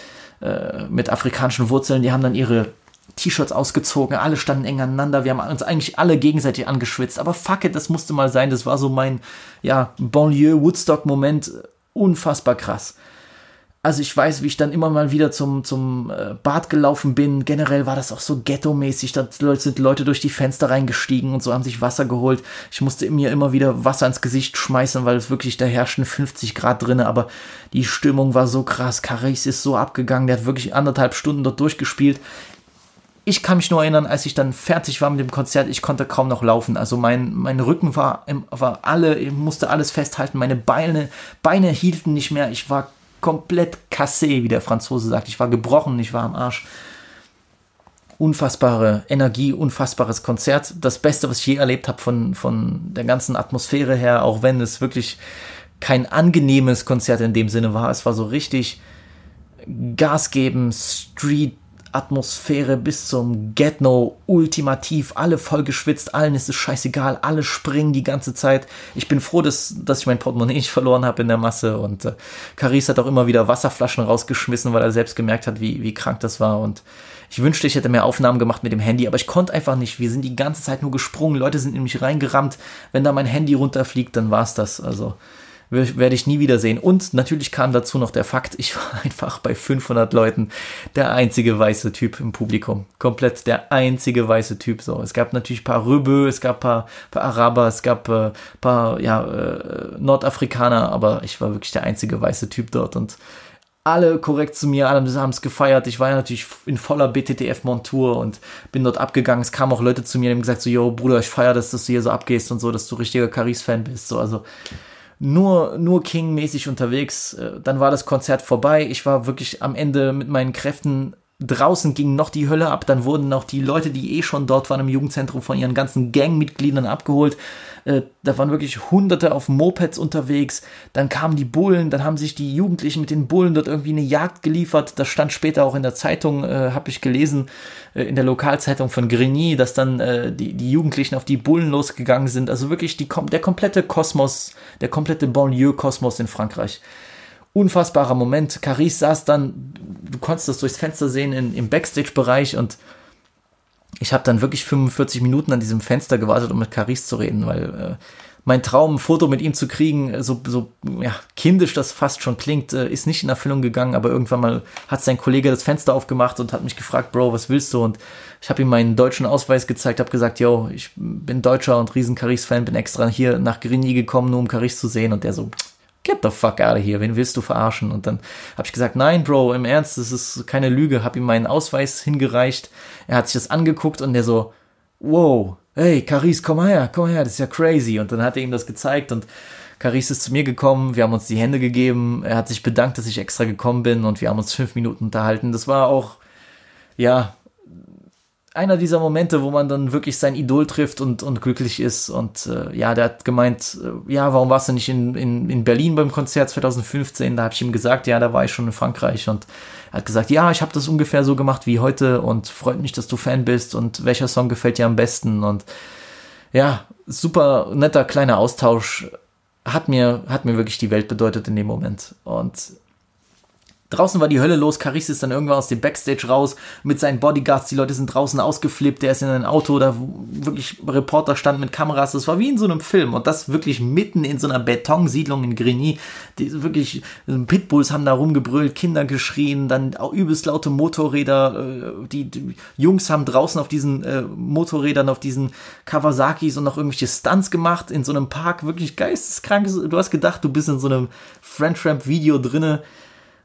äh, mit afrikanischen Wurzeln, die haben dann ihre T-Shirts ausgezogen, alle standen eng aneinander, wir haben uns eigentlich alle gegenseitig angeschwitzt, aber fuck it, das musste mal sein, das war so mein, ja, Banlieue-Woodstock-Moment, unfassbar krass also ich weiß, wie ich dann immer mal wieder zum, zum äh, Bad gelaufen bin. Generell war das auch so ghetto-mäßig. Da sind Leute durch die Fenster reingestiegen und so haben sich Wasser geholt. Ich musste mir immer wieder Wasser ins Gesicht schmeißen, weil es wirklich, da herrschten 50 Grad drinne. Aber die Stimmung war so krass. Caris ist so abgegangen. Der hat wirklich anderthalb Stunden dort durchgespielt. Ich kann mich nur erinnern, als ich dann fertig war mit dem Konzert, ich konnte kaum noch laufen. Also mein, mein Rücken war, war alle, ich musste alles festhalten. Meine Beine, Beine hielten nicht mehr. Ich war komplett cassé, wie der Franzose sagt. Ich war gebrochen, ich war am Arsch. Unfassbare Energie, unfassbares Konzert. Das Beste, was ich je erlebt habe von, von der ganzen Atmosphäre her, auch wenn es wirklich kein angenehmes Konzert in dem Sinne war. Es war so richtig Gas geben, Street Atmosphäre bis zum Get-No ultimativ, alle voll geschwitzt, allen ist es scheißegal, alle springen die ganze Zeit. Ich bin froh, dass, dass ich mein Portemonnaie nicht verloren habe in der Masse und äh, Caris hat auch immer wieder Wasserflaschen rausgeschmissen, weil er selbst gemerkt hat, wie, wie krank das war und ich wünschte, ich hätte mehr Aufnahmen gemacht mit dem Handy, aber ich konnte einfach nicht. Wir sind die ganze Zeit nur gesprungen, Leute sind in mich reingerammt. Wenn da mein Handy runterfliegt, dann war's das. Also werde ich nie wiedersehen. Und natürlich kam dazu noch der Fakt, ich war einfach bei 500 Leuten der einzige weiße Typ im Publikum. Komplett der einzige weiße Typ. So, es gab natürlich paar Röbö, es gab paar, paar Araber, es gab äh, paar ja, äh, Nordafrikaner, aber ich war wirklich der einzige weiße Typ dort und alle korrekt zu mir, alle haben es gefeiert. Ich war ja natürlich in voller BTTF-Montur und bin dort abgegangen. Es kamen auch Leute zu mir und haben gesagt so, yo, Bruder, ich feiere das, dass du hier so abgehst und so, dass du richtiger Caris-Fan bist. So, also nur, nur King-mäßig unterwegs. Äh, dann war das Konzert vorbei. Ich war wirklich am Ende mit meinen Kräften draußen ging noch die Hölle ab, dann wurden auch die Leute, die eh schon dort waren im Jugendzentrum, von ihren ganzen Gangmitgliedern abgeholt. Äh, da waren wirklich Hunderte auf Mopeds unterwegs. Dann kamen die Bullen, dann haben sich die Jugendlichen mit den Bullen dort irgendwie eine Jagd geliefert. Das stand später auch in der Zeitung, äh, habe ich gelesen, äh, in der Lokalzeitung von Grigny, dass dann äh, die, die Jugendlichen auf die Bullen losgegangen sind. Also wirklich die, der komplette Kosmos, der komplette Banlieue-Kosmos in Frankreich unfassbarer Moment. Caris saß dann, du konntest das durchs Fenster sehen in, im Backstage-Bereich und ich habe dann wirklich 45 Minuten an diesem Fenster gewartet, um mit Caris zu reden, weil äh, mein Traum, ein Foto mit ihm zu kriegen, so, so ja, kindisch das fast schon klingt, äh, ist nicht in Erfüllung gegangen, aber irgendwann mal hat sein Kollege das Fenster aufgemacht und hat mich gefragt, Bro, was willst du? Und ich habe ihm meinen deutschen Ausweis gezeigt, habe gesagt, yo, ich bin Deutscher und riesen Caris-Fan, bin extra hier nach Grigny gekommen, nur um Caris zu sehen. Und der so, get the fuck out of here, wen willst du verarschen? Und dann habe ich gesagt, nein, Bro, im Ernst, das ist keine Lüge, habe ihm meinen Ausweis hingereicht, er hat sich das angeguckt und der so, wow, hey, Caris, komm her, komm her, das ist ja crazy. Und dann hat er ihm das gezeigt und Caris ist zu mir gekommen, wir haben uns die Hände gegeben, er hat sich bedankt, dass ich extra gekommen bin und wir haben uns fünf Minuten unterhalten. Das war auch, ja, einer dieser Momente, wo man dann wirklich sein Idol trifft und, und glücklich ist. Und äh, ja, der hat gemeint, äh, ja, warum warst du nicht in, in, in Berlin beim Konzert 2015? Da habe ich ihm gesagt, ja, da war ich schon in Frankreich. Und hat gesagt, ja, ich habe das ungefähr so gemacht wie heute und freut mich, dass du Fan bist und welcher Song gefällt dir am besten. Und ja, super netter kleiner Austausch. Hat mir, hat mir wirklich die Welt bedeutet in dem Moment. Und Draußen war die Hölle los, Caris ist dann irgendwann aus dem Backstage raus mit seinen Bodyguards, die Leute sind draußen ausgeflippt, der ist in ein Auto, da wirklich Reporter standen mit Kameras, das war wie in so einem Film und das wirklich mitten in so einer Betonsiedlung in Grigny, die wirklich Pitbulls haben da rumgebrüllt, Kinder geschrien, dann auch übelst laute Motorräder, äh, die, die Jungs haben draußen auf diesen äh, Motorrädern, auf diesen Kawasakis und noch irgendwelche Stunts gemacht in so einem Park, wirklich geisteskrank, du hast gedacht, du bist in so einem French Ramp Video drinne,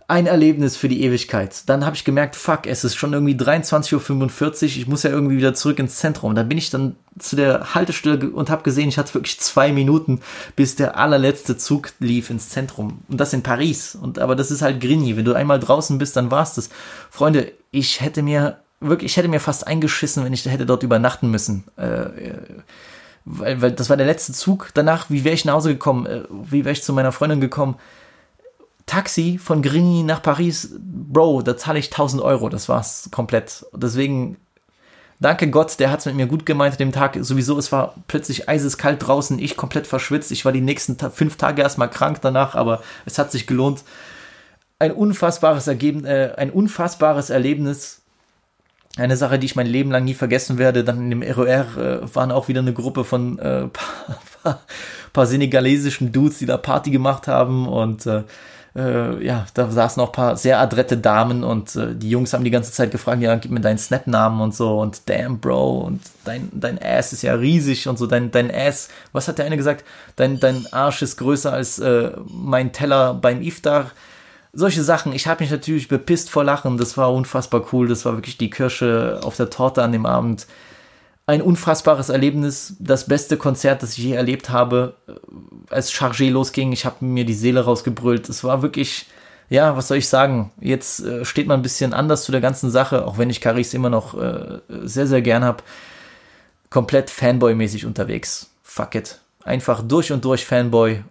ein Erlebnis für die Ewigkeit. Dann habe ich gemerkt, fuck, es ist schon irgendwie 23.45 Uhr, ich muss ja irgendwie wieder zurück ins Zentrum. Dann bin ich dann zu der Haltestelle und habe gesehen, ich hatte wirklich zwei Minuten, bis der allerletzte Zug lief ins Zentrum. Und das in Paris. Und aber das ist halt Grigny. Wenn du einmal draußen bist, dann war's das. Freunde, ich hätte mir wirklich, ich hätte mir fast eingeschissen, wenn ich hätte dort übernachten müssen. Äh, weil, weil das war der letzte Zug. Danach, wie wäre ich nach Hause gekommen? Äh, wie wäre ich zu meiner Freundin gekommen? Taxi von Grigny nach Paris, Bro, da zahle ich 1000 Euro, das war's komplett. Deswegen, danke Gott, der hat's mit mir gut gemeint an dem Tag. Sowieso, es war plötzlich eiseskalt draußen, ich komplett verschwitzt. Ich war die nächsten fünf Tage erstmal krank danach, aber es hat sich gelohnt. Ein unfassbares Ergebnis, äh, ein unfassbares Erlebnis. Eine Sache, die ich mein Leben lang nie vergessen werde. Dann in dem ROR äh, waren auch wieder eine Gruppe von äh, paar, paar, paar senegalesischen Dudes, die da Party gemacht haben und äh, äh, ja, da saßen auch paar sehr adrette Damen und äh, die Jungs haben die ganze Zeit gefragt, ja, gib mir deinen Snap-Namen und so und damn, Bro, und dein, dein Ass ist ja riesig und so, dein, dein Ass, was hat der eine gesagt? Dein, dein Arsch ist größer als äh, mein Teller beim Iftar. Solche Sachen. Ich habe mich natürlich bepisst vor Lachen. Das war unfassbar cool. Das war wirklich die Kirsche auf der Torte an dem Abend ein unfassbares Erlebnis, das beste Konzert, das ich je erlebt habe, äh, als Chargé losging. Ich habe mir die Seele rausgebrüllt. Es war wirklich, ja, was soll ich sagen? Jetzt äh, steht man ein bisschen anders zu der ganzen Sache, auch wenn ich Caris immer noch äh, sehr, sehr gern habe. Komplett Fanboy-mäßig unterwegs. Fuck it. Einfach durch und durch Fanboy.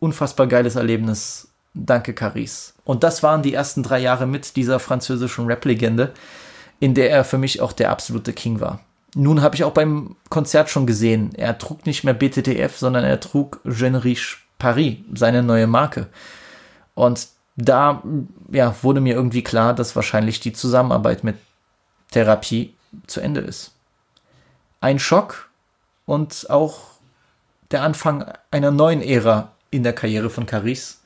Unfassbar geiles Erlebnis. Danke, Caris. Und das waren die ersten drei Jahre mit dieser französischen Rap-Legende, in der er für mich auch der absolute King war. Nun habe ich auch beim Konzert schon gesehen, er trug nicht mehr BTTF, sondern er trug Jeune Riche Paris, seine neue Marke. Und da ja, wurde mir irgendwie klar, dass wahrscheinlich die Zusammenarbeit mit Therapie zu Ende ist. Ein Schock und auch der Anfang einer neuen Ära in der Karriere von Caris.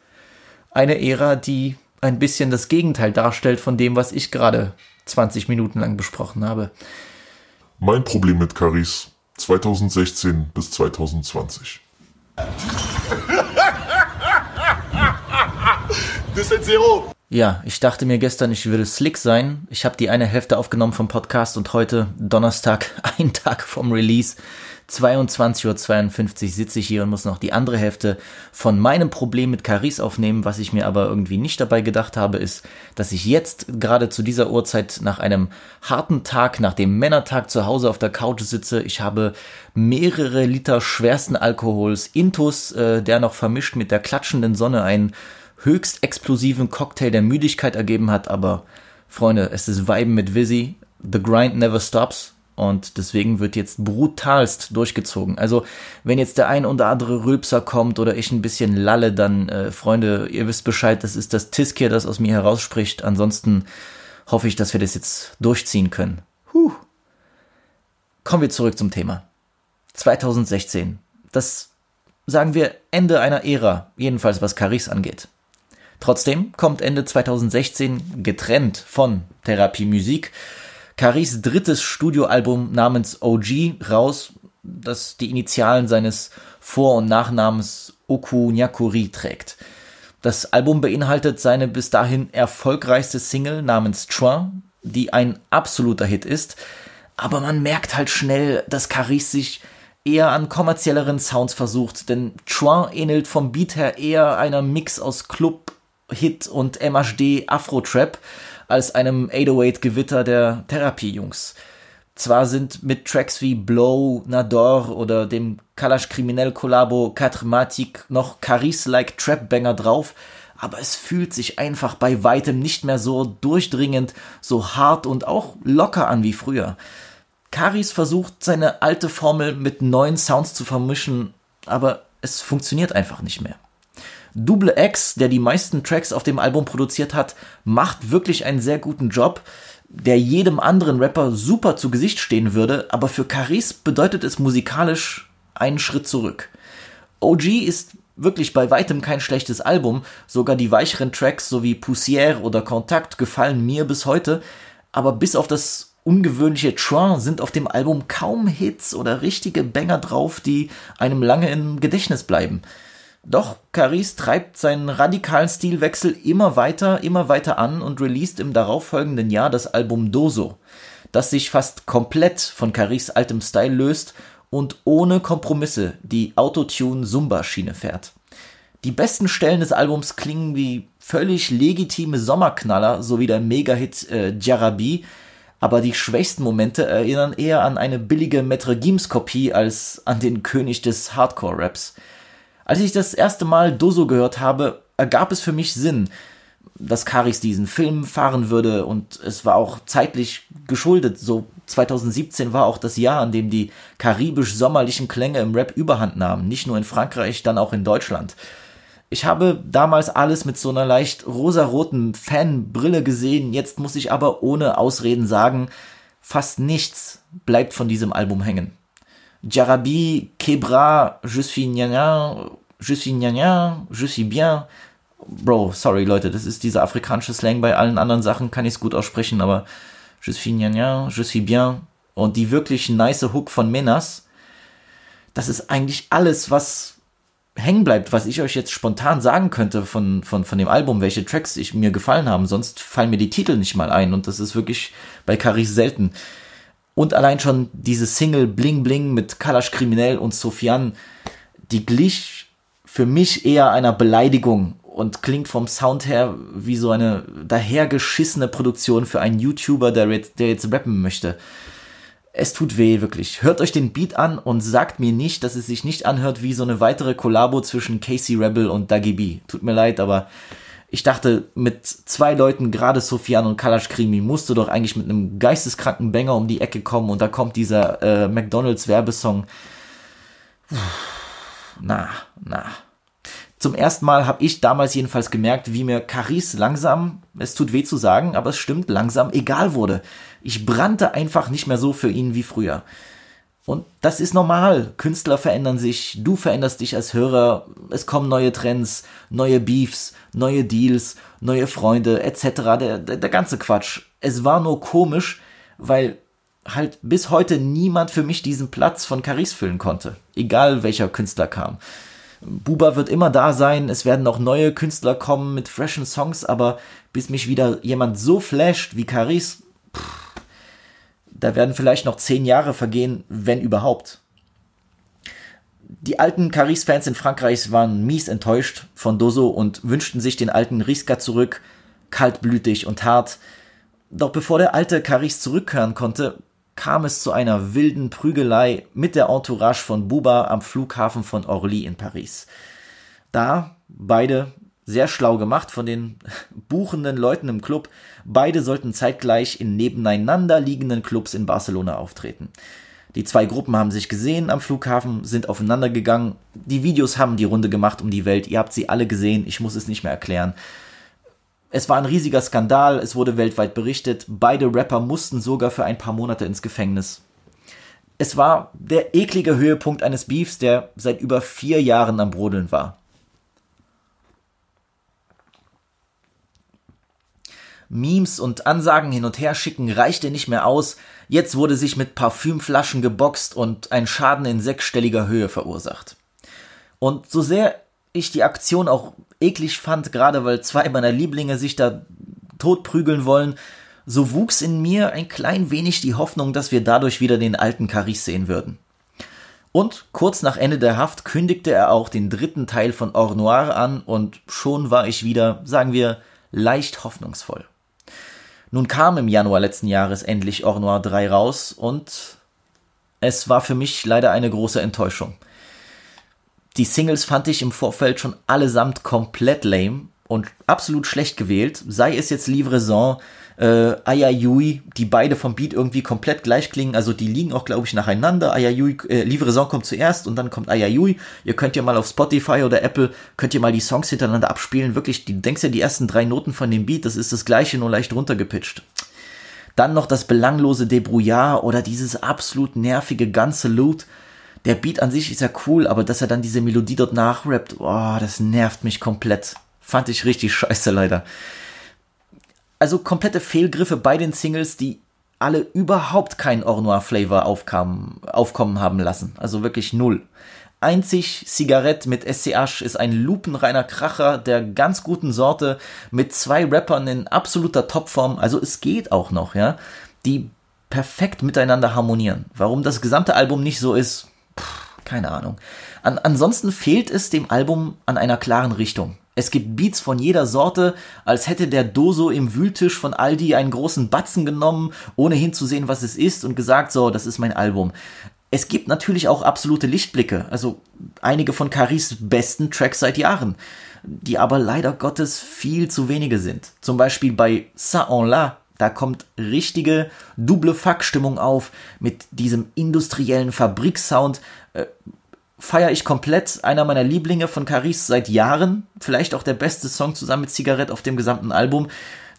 Eine Ära, die ein bisschen das Gegenteil darstellt von dem, was ich gerade 20 Minuten lang besprochen habe. Mein Problem mit Caris 2016 bis 2020. De 7-0 Ja, ich dachte mir gestern, ich würde slick sein. Ich habe die eine Hälfte aufgenommen vom Podcast und heute, Donnerstag, ein Tag vom Release, 22.52 Uhr sitze ich hier und muss noch die andere Hälfte von meinem Problem mit Caris aufnehmen. Was ich mir aber irgendwie nicht dabei gedacht habe, ist, dass ich jetzt gerade zu dieser Uhrzeit nach einem harten Tag, nach dem Männertag zu Hause auf der Couch sitze. Ich habe mehrere Liter schwersten Alkohols, Intus, äh, der noch vermischt mit der klatschenden Sonne einen höchst explosiven Cocktail der Müdigkeit ergeben hat. Aber Freunde, es ist Weiben mit Visi. The grind never stops und deswegen wird jetzt brutalst durchgezogen. Also, wenn jetzt der ein oder andere Rülpser kommt oder ich ein bisschen lalle, dann, äh, Freunde, ihr wisst Bescheid, das ist das Tiskier, das aus mir herausspricht. Ansonsten hoffe ich, dass wir das jetzt durchziehen können. Huh. Kommen wir zurück zum Thema. 2016. Das sagen wir Ende einer Ära, jedenfalls was Caris angeht. Trotzdem kommt Ende 2016 getrennt von Therapie Musik Caris drittes Studioalbum namens OG raus, das die Initialen seines Vor- und Nachnamens Oku Nyakuri trägt. Das Album beinhaltet seine bis dahin erfolgreichste Single namens Chuan, die ein absoluter Hit ist, aber man merkt halt schnell, dass Caris sich eher an kommerzielleren Sounds versucht, denn Chuan ähnelt vom Beat her eher einer Mix aus Club, Hit und MHD Afro-Trap, als einem 808-Gewitter der Therapie-Jungs. Zwar sind mit Tracks wie Blow, Nador oder dem Kalash Kriminell Kollabo Katrmatik noch Caris-like Trap-Banger drauf, aber es fühlt sich einfach bei weitem nicht mehr so durchdringend, so hart und auch locker an wie früher. Karis versucht seine alte Formel mit neuen Sounds zu vermischen, aber es funktioniert einfach nicht mehr. Double X, der die meisten Tracks auf dem Album produziert hat, macht wirklich einen sehr guten Job, der jedem anderen Rapper super zu Gesicht stehen würde, aber für Caris bedeutet es musikalisch einen Schritt zurück. OG ist wirklich bei weitem kein schlechtes Album, sogar die weicheren Tracks sowie Poussière oder Kontakt gefallen mir bis heute, aber bis auf das ungewöhnliche Tron sind auf dem Album kaum Hits oder richtige Banger drauf, die einem lange im Gedächtnis bleiben. Doch Caris treibt seinen radikalen Stilwechsel immer weiter, immer weiter an und released im darauffolgenden Jahr das Album Doso, das sich fast komplett von Caris altem Style löst und ohne Kompromisse die Autotune-Zumba-Schiene fährt. Die besten Stellen des Albums klingen wie völlig legitime Sommerknaller sowie der Mega-Hit äh, Jarabi, aber die schwächsten Momente erinnern eher an eine billige Metre Gims Kopie als an den König des Hardcore-Raps. Als ich das erste Mal Doso gehört habe, ergab es für mich Sinn, dass Karis diesen Film fahren würde und es war auch zeitlich geschuldet. So 2017 war auch das Jahr, an dem die karibisch-sommerlichen Klänge im Rap überhand nahmen. Nicht nur in Frankreich, dann auch in Deutschland. Ich habe damals alles mit so einer leicht rosaroten Fanbrille gesehen. Jetzt muss ich aber ohne Ausreden sagen, fast nichts bleibt von diesem Album hängen. Jarabi, Kebra, Je suis Je suis Nyanya, Je suis bien. Bro, sorry Leute, das ist dieser afrikanische Slang. Bei allen anderen Sachen kann ich es gut aussprechen, aber Je suis Nyanya, Je suis bien. Und die wirklich nice Hook von Menas, das ist eigentlich alles, was hängen bleibt, was ich euch jetzt spontan sagen könnte von, von, von dem Album, welche Tracks ich mir gefallen haben. Sonst fallen mir die Titel nicht mal ein und das ist wirklich bei Caris selten. Und allein schon diese Single Bling Bling mit Kalash Kriminell und Sofian, die glich für mich eher einer Beleidigung und klingt vom Sound her wie so eine dahergeschissene Produktion für einen YouTuber, der jetzt, der jetzt rappen möchte. Es tut weh, wirklich. Hört euch den Beat an und sagt mir nicht, dass es sich nicht anhört wie so eine weitere Kollabo zwischen Casey Rebel und Dagi B. Tut mir leid, aber ich dachte, mit zwei Leuten, gerade Sofian und Kalash Krimi, musst du doch eigentlich mit einem geisteskranken Banger um die Ecke kommen und da kommt dieser äh, McDonalds Werbesong. Na, na. Zum ersten Mal habe ich damals jedenfalls gemerkt, wie mir Caris langsam, es tut weh zu sagen, aber es stimmt, langsam egal wurde. Ich brannte einfach nicht mehr so für ihn wie früher. Und das ist normal. Künstler verändern sich, du veränderst dich als Hörer, es kommen neue Trends, neue Beefs, neue Deals, neue Freunde etc. Der, der, der ganze Quatsch. Es war nur komisch, weil halt bis heute niemand für mich diesen Platz von Caris füllen konnte. Egal welcher Künstler kam. Buba wird immer da sein, es werden auch neue Künstler kommen mit freshen Songs, aber bis mich wieder jemand so flasht wie Caris, da werden vielleicht noch zehn Jahre vergehen, wenn überhaupt. Die alten Caris-Fans in Frankreich waren mies enttäuscht von Doso und wünschten sich den alten Riska zurück, kaltblütig und hart. Doch bevor der alte Caris zurückkehren konnte, kam es zu einer wilden Prügelei mit der Entourage von Buba am Flughafen von Orly in Paris. Da beide sehr schlau gemacht von den buchenden Leuten im Club. Beide sollten zeitgleich in nebeneinander liegenden Clubs in Barcelona auftreten. Die zwei Gruppen haben sich gesehen am Flughafen, sind aufeinander gegangen. Die Videos haben die Runde gemacht um die Welt. Ihr habt sie alle gesehen. Ich muss es nicht mehr erklären. Es war ein riesiger Skandal, es wurde weltweit berichtet, beide Rapper mussten sogar für ein paar Monate ins Gefängnis. Es war der eklige Höhepunkt eines Beefs, der seit über vier Jahren am Brodeln war. Memes und Ansagen hin und her schicken reichte nicht mehr aus, jetzt wurde sich mit Parfümflaschen geboxt und ein Schaden in sechsstelliger Höhe verursacht. Und so sehr ich die Aktion auch eklig fand, gerade weil zwei meiner Lieblinge sich da totprügeln wollen, so wuchs in mir ein klein wenig die Hoffnung, dass wir dadurch wieder den alten Caris sehen würden. Und kurz nach Ende der Haft kündigte er auch den dritten Teil von Or Noir an und schon war ich wieder, sagen wir, leicht hoffnungsvoll. Nun kam im Januar letzten Jahres endlich Or Noir 3 raus und es war für mich leider eine große Enttäuschung. Die Singles fand ich im Vorfeld schon allesamt komplett lame und absolut schlecht gewählt. Sei es jetzt Livraison, äh, Ayayui, die beide vom Beat irgendwie komplett gleich klingen. Also die liegen auch, glaube ich, nacheinander. Ayayui, äh, Livraison kommt zuerst und dann kommt Ayayui. Ihr könnt ja mal auf Spotify oder Apple, könnt ihr mal die Songs hintereinander abspielen. Wirklich, du denkst ja, die ersten drei Noten von dem Beat, das ist das gleiche, nur leicht runtergepitcht. Dann noch das belanglose Debrouillard oder dieses absolut nervige ganze Loot der Beat an sich ist ja cool, aber dass er dann diese Melodie dort nachrappt, oh, das nervt mich komplett. Fand ich richtig scheiße leider. Also komplette Fehlgriffe bei den Singles, die alle überhaupt keinen Ornoir-Flavor aufkommen haben lassen. Also wirklich null. Einzig Zigarette mit SCH ist ein lupenreiner Kracher der ganz guten Sorte mit zwei Rappern in absoluter Topform. Also es geht auch noch, ja. Die perfekt miteinander harmonieren. Warum das gesamte Album nicht so ist, keine Ahnung. An, ansonsten fehlt es dem Album an einer klaren Richtung. Es gibt Beats von jeder Sorte, als hätte der Doso im Wühltisch von Aldi einen großen Batzen genommen, ohne hinzusehen, was es ist, und gesagt, so, das ist mein Album. Es gibt natürlich auch absolute Lichtblicke, also einige von Caris besten Tracks seit Jahren, die aber leider Gottes viel zu wenige sind. Zum Beispiel bei Ça en la da kommt richtige double Fuck-Stimmung auf mit diesem industriellen Fabriksound. Äh, Feiere ich komplett. Einer meiner Lieblinge von Caris seit Jahren. Vielleicht auch der beste Song zusammen mit Zigarette auf dem gesamten Album.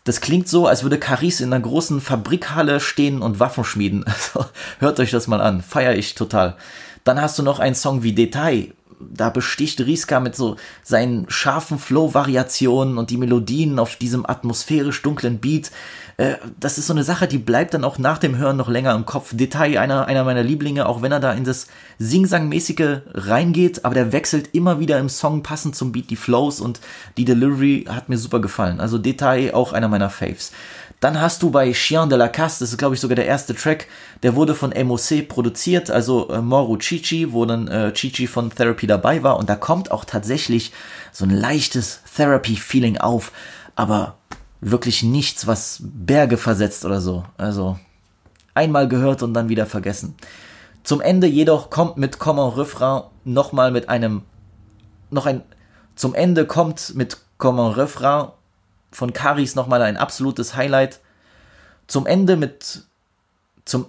Das klingt so, als würde Caris in einer großen Fabrikhalle stehen und Waffen schmieden. Also hört euch das mal an. Feiere ich total. Dann hast du noch einen Song wie Detail. Da besticht Riska mit so seinen scharfen Flow-Variationen und die Melodien auf diesem atmosphärisch dunklen Beat. Äh, das ist so eine Sache, die bleibt dann auch nach dem Hören noch länger im Kopf. Detail, einer, einer meiner Lieblinge, auch wenn er da in das Sing-Sang-mäßige reingeht, aber der wechselt immer wieder im Song passend zum Beat die Flows und die Delivery hat mir super gefallen. Also Detail, auch einer meiner Faves. Dann hast du bei Chien de la Casse, das ist glaube ich sogar der erste Track, der wurde von MOC produziert, also äh, Moru Chichi, wo dann äh, Chichi von Therapy dabei war und da kommt auch tatsächlich so ein leichtes Therapy-Feeling auf, aber wirklich nichts, was Berge versetzt oder so. Also einmal gehört und dann wieder vergessen. Zum Ende jedoch kommt mit Common Refrain nochmal mit einem, noch ein, zum Ende kommt mit Common Refrain von Karis nochmal ein absolutes Highlight. Zum Ende mit, zum,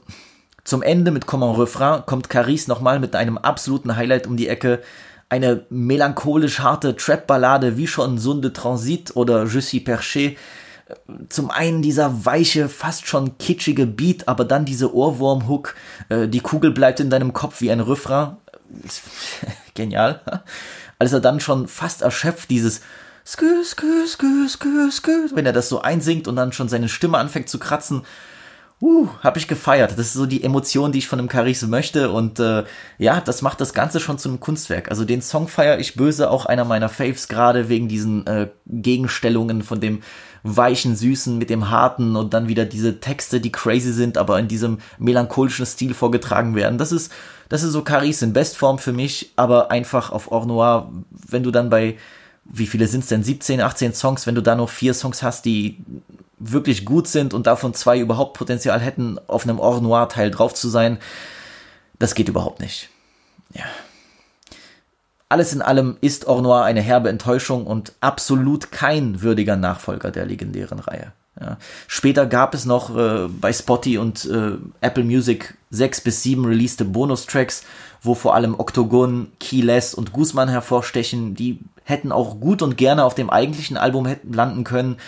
zum Ende mit Common Refrain kommt Caris nochmal mit einem absoluten Highlight um die Ecke eine melancholisch harte Trap-Ballade wie schon Sunde Transit oder Je suis perché. Zum einen dieser weiche, fast schon kitschige Beat, aber dann diese Ohrwurm-Hook, äh, die Kugel bleibt in deinem Kopf wie ein Refrain. Genial. Als er dann schon fast erschöpft dieses skü, skü, skü, skü, skü, wenn er das so einsingt und dann schon seine Stimme anfängt zu kratzen, uh, hab ich gefeiert. Das ist so die Emotion, die ich von einem Caris möchte und äh, ja, das macht das Ganze schon zu einem Kunstwerk. Also den Song feier ich böse, auch einer meiner Faves, gerade wegen diesen äh, Gegenstellungen von dem weichen, süßen mit dem harten und dann wieder diese Texte, die crazy sind, aber in diesem melancholischen Stil vorgetragen werden. Das ist, das ist so Caris in Bestform für mich, aber einfach auf Or Noir, wenn du dann bei wie viele sind es denn? 17, 18 Songs, wenn du da nur vier Songs hast, die wirklich gut sind und davon zwei überhaupt Potenzial hätten, auf einem Or Noir Teil drauf zu sein, das geht überhaupt nicht. Ja. Alles in allem ist Or Noir eine herbe Enttäuschung und absolut kein würdiger Nachfolger der legendären Reihe. Ja. Später gab es noch äh, bei Spotty und äh, Apple Music sechs bis sieben releaste Bonustracks, wo vor allem Octogon, Keyless und Guzman hervorstechen. Die hätten auch gut und gerne auf dem eigentlichen Album hätten landen können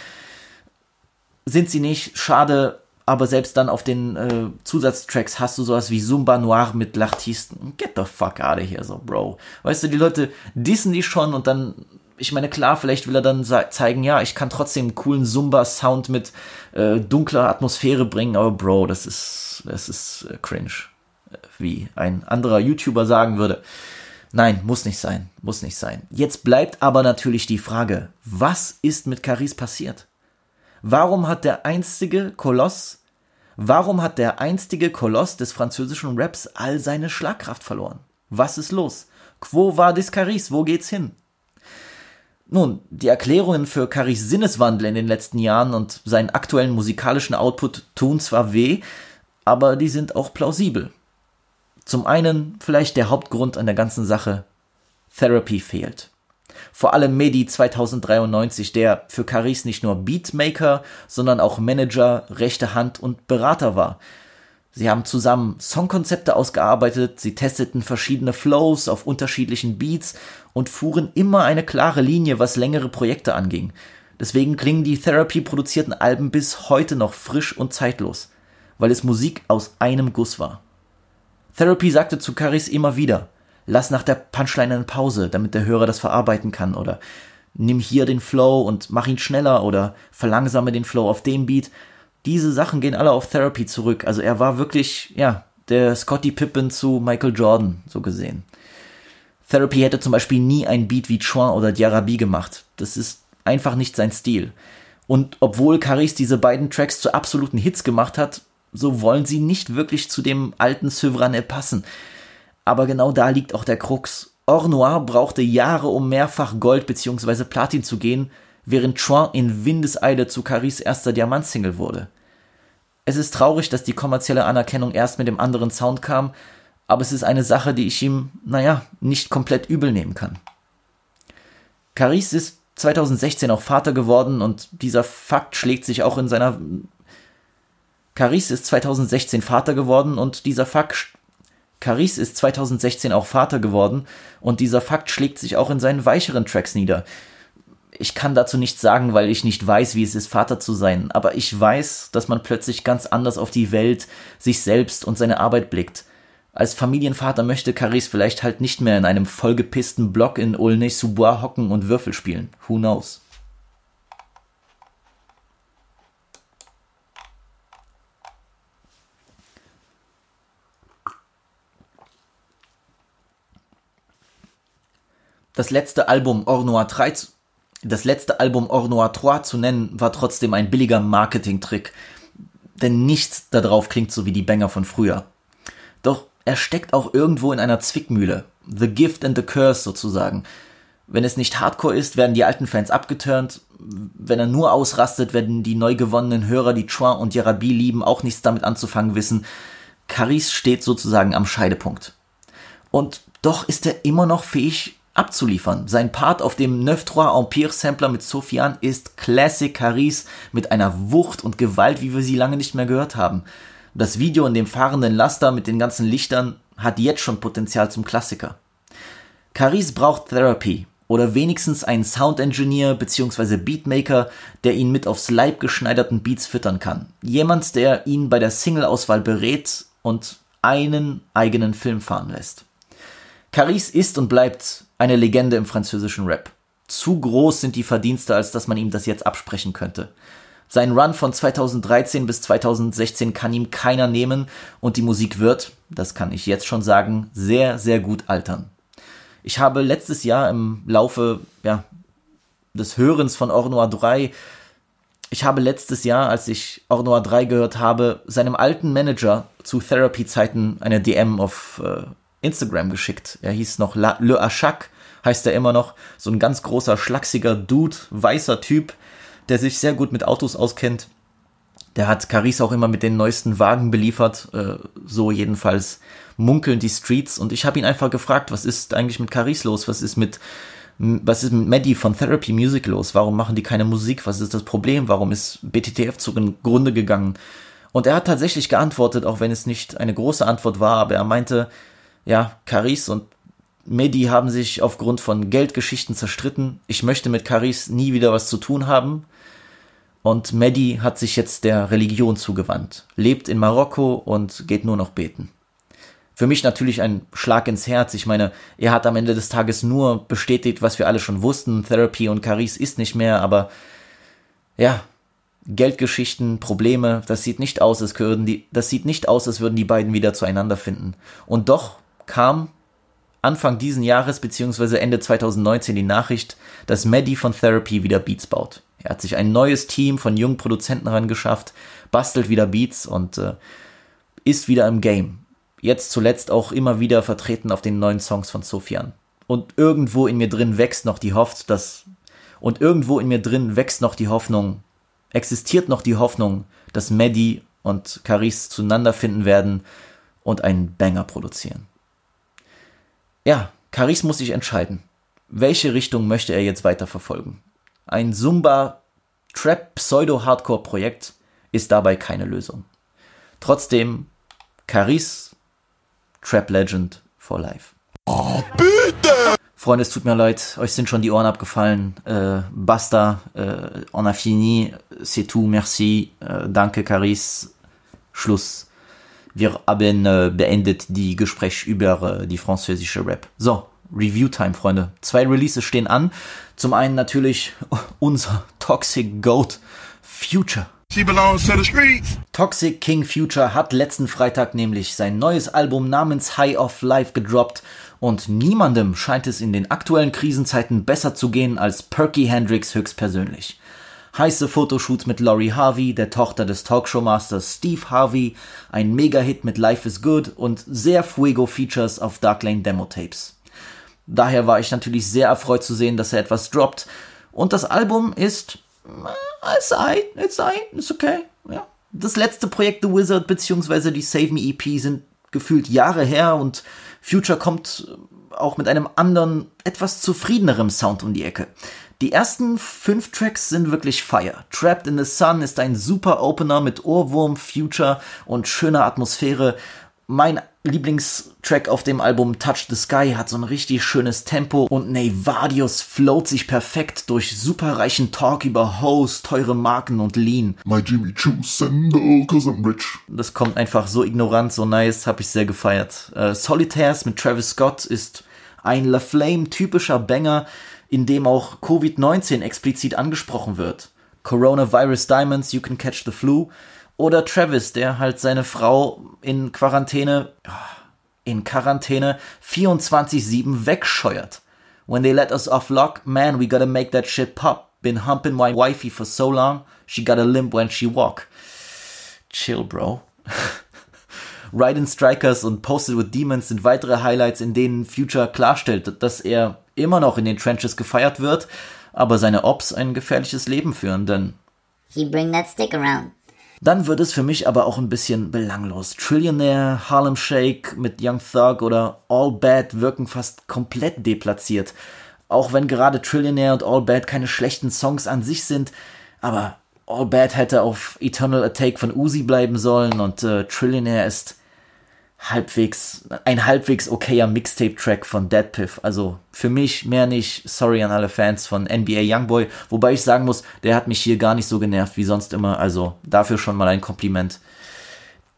sind sie nicht. Schade, aber selbst dann auf den äh, Zusatztracks hast du sowas wie Zumba Noir mit L'artisten. Get the fuck out of here, so, Bro. Weißt du, die Leute dissen die schon und dann, ich meine, klar, vielleicht will er dann zeigen, ja, ich kann trotzdem einen coolen Zumba-Sound mit äh, dunkler Atmosphäre bringen, aber Bro, das ist, das ist äh, cringe. Wie ein anderer YouTuber sagen würde. Nein, muss nicht sein, muss nicht sein. Jetzt bleibt aber natürlich die Frage, was ist mit Caris passiert? Warum hat der einstige Koloss, warum hat der einstige Koloss des französischen Raps all seine Schlagkraft verloren? Was ist los? Quo vadis Caris? Wo geht's hin? Nun, die Erklärungen für Caris Sinneswandel in den letzten Jahren und seinen aktuellen musikalischen Output tun zwar weh, aber die sind auch plausibel. Zum einen vielleicht der Hauptgrund an der ganzen Sache, Therapy fehlt. Vor allem Medi 2093, der für Caris nicht nur Beatmaker, sondern auch Manager, rechte Hand und Berater war. Sie haben zusammen Songkonzepte ausgearbeitet, sie testeten verschiedene Flows auf unterschiedlichen Beats und fuhren immer eine klare Linie, was längere Projekte anging. Deswegen klingen die Therapy produzierten Alben bis heute noch frisch und zeitlos, weil es Musik aus einem Guss war. Therapy sagte zu Caris immer wieder, lass nach der Punchline eine Pause, damit der Hörer das verarbeiten kann oder nimm hier den Flow und mach ihn schneller oder verlangsame den Flow auf dem Beat. Diese Sachen gehen alle auf Therapy zurück. Also er war wirklich, ja, der Scotty Pippen zu Michael Jordan, so gesehen. Therapy hätte zum Beispiel nie ein Beat wie Chouin oder Diarabi gemacht. Das ist einfach nicht sein Stil. Und obwohl Caris diese beiden Tracks zu absoluten Hits gemacht hat, so wollen sie nicht wirklich zu dem alten Sevranel passen. Aber genau da liegt auch der Krux. Or Noir brauchte Jahre, um mehrfach Gold bzw. Platin zu gehen, während Chouin in Windeseile zu Caris erster Diamantsingle wurde. Es ist traurig, dass die kommerzielle Anerkennung erst mit dem anderen Sound kam, aber es ist eine Sache, die ich ihm, naja, nicht komplett übel nehmen kann. Caris ist 2016 auch Vater geworden und dieser Fakt schlägt sich auch in seiner Caris ist 2016 Vater geworden und dieser Fakt Caris ist 2016 auch Vater geworden und dieser Fakt schlägt sich auch in seinen weicheren Tracks nieder. Ich kann dazu nichts sagen, weil ich nicht weiß, wie es ist, Vater zu sein, aber ich weiß, dass man plötzlich ganz anders auf die Welt, sich selbst und seine Arbeit blickt. Als Familienvater möchte Caris vielleicht halt nicht mehr in einem vollgepissten Block in Aulnay-sous-Bois hocken und Würfel spielen. Who knows? Das letzte Album Or Noir 3 das letzte Album Or Noir 3 zu nennen, war trotzdem ein billiger Marketing-Trick. Denn nichts darauf klingt so wie die Banger von früher. Doch er steckt auch irgendwo in einer Zwickmühle. The Gift and the Curse sozusagen. Wenn es nicht Hardcore ist, werden die alten Fans abgeturnt. Wenn er nur ausrastet, werden die neu gewonnenen Hörer, die Chouin und Yarabi lieben, auch nichts damit anzufangen wissen. Caris steht sozusagen am Scheidepunkt. Und doch ist er immer noch fähig, abzuliefern. Sein Part auf dem Neuf Trois Empire Sampler mit Sofian ist Classic Caris mit einer Wucht und Gewalt, wie wir sie lange nicht mehr gehört haben. Das Video in dem fahrenden Laster mit den ganzen Lichtern hat jetzt schon Potenzial zum Klassiker. Caris braucht Therapy Oder wenigstens einen Sound Engineer bzw. Beatmaker, der ihn mit aufs Leib geschneiderten Beats füttern kann. Jemand, der ihn bei der Single-Auswahl berät und einen eigenen Film fahren lässt. Caris ist und bleibt eine Legende im französischen Rap. Zu groß sind die Verdienste, als dass man ihm das jetzt absprechen könnte. Sein Run von 2013 bis 2016 kann ihm keiner nehmen und die Musik wird, das kann ich jetzt schon sagen, sehr, sehr gut altern. Ich habe letztes Jahr im Laufe ja, des Hörens von Ornoir 3, ich habe letztes Jahr, als ich Ornoir 3 gehört habe, seinem alten Manager zu Therapy-Zeiten eine DM auf äh, Instagram geschickt. Er hieß noch La Le Achak, heißt er immer noch. So ein ganz großer, schlachsiger Dude, weißer Typ, der sich sehr gut mit Autos auskennt. Der hat Caris auch immer mit den neuesten Wagen beliefert, äh, so jedenfalls munkeln die Streets. Und ich habe ihn einfach gefragt, was ist eigentlich mit Caris los? Was ist mit was ist mit Maddie von Therapy Music los? Warum machen die keine Musik? Was ist das Problem? Warum ist BTTF zugrunde gegangen? Und er hat tatsächlich geantwortet, auch wenn es nicht eine große Antwort war, aber er meinte, ja, Caris und Medi haben sich aufgrund von Geldgeschichten zerstritten. Ich möchte mit Caris nie wieder was zu tun haben. Und Mehdi hat sich jetzt der Religion zugewandt, lebt in Marokko und geht nur noch beten. Für mich natürlich ein Schlag ins Herz. Ich meine, er hat am Ende des Tages nur bestätigt, was wir alle schon wussten. Therapy und Caris ist nicht mehr, aber ja, Geldgeschichten, Probleme, das sieht nicht aus, als die, das sieht nicht aus, als würden die beiden wieder zueinander finden. Und doch kam Anfang diesen Jahres beziehungsweise Ende 2019 die Nachricht, dass Maddie von Therapy wieder Beats baut. Er hat sich ein neues Team von jungen Produzenten herangeschafft, bastelt wieder Beats und äh, ist wieder im Game. Jetzt zuletzt auch immer wieder vertreten auf den neuen Songs von Sofian. Und irgendwo in mir drin wächst noch die Hoffnung, dass und irgendwo in mir drin wächst noch die Hoffnung, existiert noch die Hoffnung, dass Maddie und Caris zueinander finden werden und einen Banger produzieren. Ja, Caris muss sich entscheiden. Welche Richtung möchte er jetzt weiter verfolgen? Ein Zumba Trap Pseudo Hardcore Projekt ist dabei keine Lösung. Trotzdem Caris Trap Legend for Life. Oh, bitte! Freunde, es tut mir leid, euch sind schon die Ohren abgefallen. Äh, basta, äh, on a fini, c'est tout, merci, äh, danke Caris, Schluss. Wir haben äh, beendet die Gespräche über äh, die französische Rap. So, Review-Time, Freunde. Zwei Releases stehen an. Zum einen natürlich unser Toxic Goat Future. She belongs to the streets. Toxic King Future hat letzten Freitag nämlich sein neues Album namens High of Life gedroppt und niemandem scheint es in den aktuellen Krisenzeiten besser zu gehen als Perky Hendrix höchstpersönlich heiße Fotoshoots mit Laurie Harvey, der Tochter des Talkshow-Masters Steve Harvey, ein Mega-Hit mit Life is Good und sehr Fuego-Features auf Darklane Demo-Tapes. Daher war ich natürlich sehr erfreut zu sehen, dass er etwas droppt. Und das Album ist. Äh, it's ein, it's ein, it's okay. Ja. Das letzte Projekt The Wizard bzw. die Save Me EP sind gefühlt Jahre her und Future kommt auch mit einem anderen, etwas zufriedenerem Sound um die Ecke. Die ersten fünf Tracks sind wirklich fire. Trapped in the Sun ist ein super Opener mit Ohrwurm, Future und schöner Atmosphäre. Mein Lieblingstrack auf dem Album Touch the Sky hat so ein richtig schönes Tempo und Nevadius float sich perfekt durch superreichen Talk über Hoes, teure Marken und Lean. My Jimmy Choo Sendo, cause I'm rich. Das kommt einfach so ignorant, so nice, hab ich sehr gefeiert. Äh, Solitaires mit Travis Scott ist ein La Flame typischer Banger, in dem auch Covid-19 explizit angesprochen wird. Coronavirus Diamonds, You Can Catch the Flu. Oder Travis, der halt seine Frau in Quarantäne, in Quarantäne 24-7 wegscheuert. When they let us off lock, man, we gotta make that shit pop. Been humping my wifey for so long, she gotta limp when she walk. Chill, bro. Ride Strikers und Posted with Demons sind weitere Highlights, in denen Future klarstellt, dass er immer noch in den Trenches gefeiert wird, aber seine Ops ein gefährliches Leben führen, denn He bring that stick around. Dann wird es für mich aber auch ein bisschen belanglos. Trillionaire, Harlem Shake mit Young Thug oder All Bad wirken fast komplett deplatziert. Auch wenn gerade Trillionaire und All Bad keine schlechten Songs an sich sind, aber All Bad hätte auf Eternal Attack von Uzi bleiben sollen und äh, Trillionaire ist halbwegs, ein halbwegs okayer Mixtape-Track von Deadpiff. Also für mich mehr nicht, sorry an alle Fans von NBA Youngboy, wobei ich sagen muss, der hat mich hier gar nicht so genervt wie sonst immer. Also dafür schon mal ein Kompliment.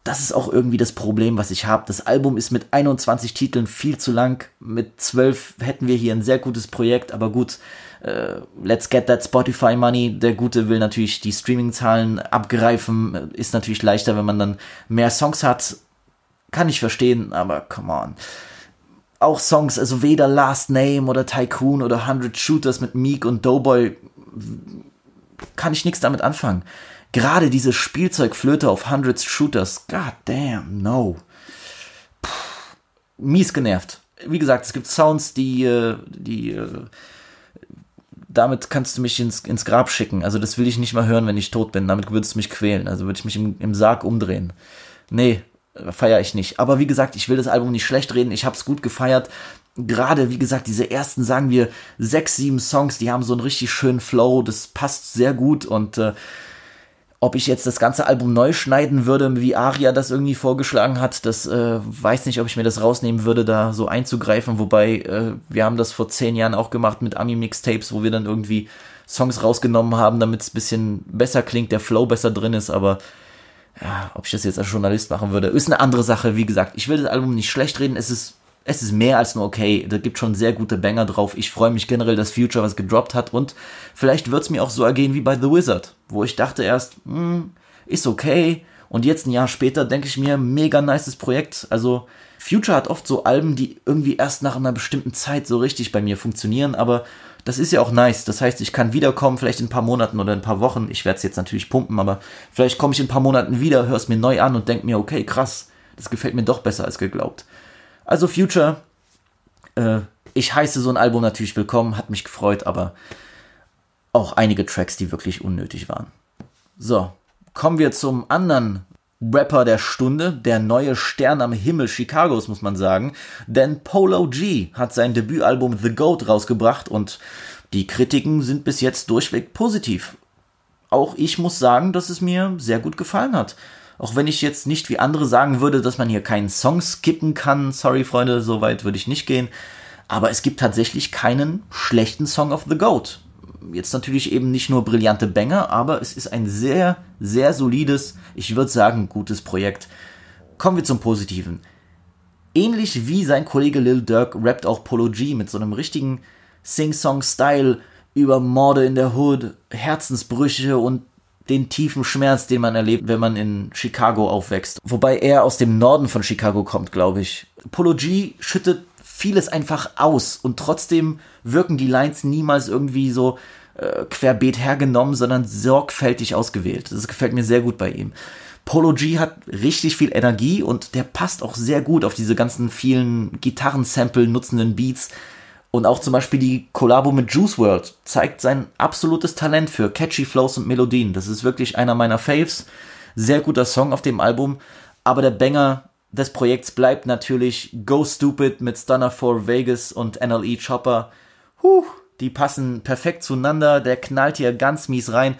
Das ist auch irgendwie das Problem, was ich habe. Das Album ist mit 21 Titeln viel zu lang. Mit 12 hätten wir hier ein sehr gutes Projekt, aber gut, äh, let's get that Spotify money. Der Gute will natürlich die Streaming-Zahlen abgreifen. Ist natürlich leichter, wenn man dann mehr Songs hat kann ich verstehen, aber come on. Auch Songs, also weder Last Name oder Tycoon oder 100 Shooters mit Meek und Doughboy, kann ich nichts damit anfangen. Gerade diese Spielzeugflöte auf 100 Shooters, god damn, no. Puh, mies genervt. Wie gesagt, es gibt Sounds, die, äh, die, äh, damit kannst du mich ins, ins Grab schicken. Also das will ich nicht mal hören, wenn ich tot bin. Damit würdest du mich quälen. Also würde ich mich im, im Sarg umdrehen. Nee, feiere ich nicht. Aber wie gesagt, ich will das Album nicht schlecht reden. Ich habe es gut gefeiert. Gerade, wie gesagt, diese ersten, sagen wir, sechs, sieben Songs, die haben so einen richtig schönen Flow. Das passt sehr gut. Und äh, ob ich jetzt das ganze Album neu schneiden würde, wie Aria das irgendwie vorgeschlagen hat, das äh, weiß nicht, ob ich mir das rausnehmen würde, da so einzugreifen. Wobei, äh, wir haben das vor zehn Jahren auch gemacht mit Ami-Mixtapes, wo wir dann irgendwie Songs rausgenommen haben, damit es bisschen besser klingt, der Flow besser drin ist. Aber ja, ob ich das jetzt als Journalist machen würde, ist eine andere Sache. Wie gesagt, ich will das Album nicht schlecht reden. Es ist, es ist mehr als nur okay. Da gibt schon sehr gute Banger drauf. Ich freue mich generell, dass Future was gedroppt hat und vielleicht wird es mir auch so ergehen wie bei The Wizard, wo ich dachte erst, hm, ist okay. Und jetzt ein Jahr später denke ich mir, mega nices Projekt. Also Future hat oft so Alben, die irgendwie erst nach einer bestimmten Zeit so richtig bei mir funktionieren, aber das ist ja auch nice. Das heißt, ich kann wiederkommen, vielleicht in ein paar Monaten oder in ein paar Wochen. Ich werde es jetzt natürlich pumpen, aber vielleicht komme ich in ein paar Monaten wieder, höre es mir neu an und denke mir, okay, krass, das gefällt mir doch besser als geglaubt. Also Future, äh, ich heiße so ein Album natürlich willkommen, hat mich gefreut, aber auch einige Tracks, die wirklich unnötig waren. So, kommen wir zum anderen Rapper der Stunde, der neue Stern am Himmel Chicagos, muss man sagen. Denn Polo G hat sein Debütalbum The Goat rausgebracht und die Kritiken sind bis jetzt durchweg positiv. Auch ich muss sagen, dass es mir sehr gut gefallen hat. Auch wenn ich jetzt nicht wie andere sagen würde, dass man hier keinen Song skippen kann. Sorry, Freunde, so weit würde ich nicht gehen. Aber es gibt tatsächlich keinen schlechten Song of The Goat jetzt natürlich eben nicht nur brillante Banger, aber es ist ein sehr, sehr solides, ich würde sagen, gutes Projekt. Kommen wir zum Positiven. Ähnlich wie sein Kollege Lil Durk rappt auch Polo G mit so einem richtigen Sing-Song-Style über Morde in der Hood, Herzensbrüche und den tiefen Schmerz, den man erlebt, wenn man in Chicago aufwächst. Wobei er aus dem Norden von Chicago kommt, glaube ich. Polo G schüttet vieles einfach aus und trotzdem wirken die Lines niemals irgendwie so äh, querbeet hergenommen, sondern sorgfältig ausgewählt. Das gefällt mir sehr gut bei ihm. Polo G hat richtig viel Energie und der passt auch sehr gut auf diese ganzen vielen Gitarrensample nutzenden Beats. Und auch zum Beispiel die Kollabo mit Juice World zeigt sein absolutes Talent für catchy Flows und Melodien. Das ist wirklich einer meiner Faves. Sehr guter Song auf dem Album. Aber der Banger des Projekts bleibt natürlich Go Stupid mit Stunner 4 Vegas und NLE Chopper. Huh, die passen perfekt zueinander, der knallt hier ganz mies rein.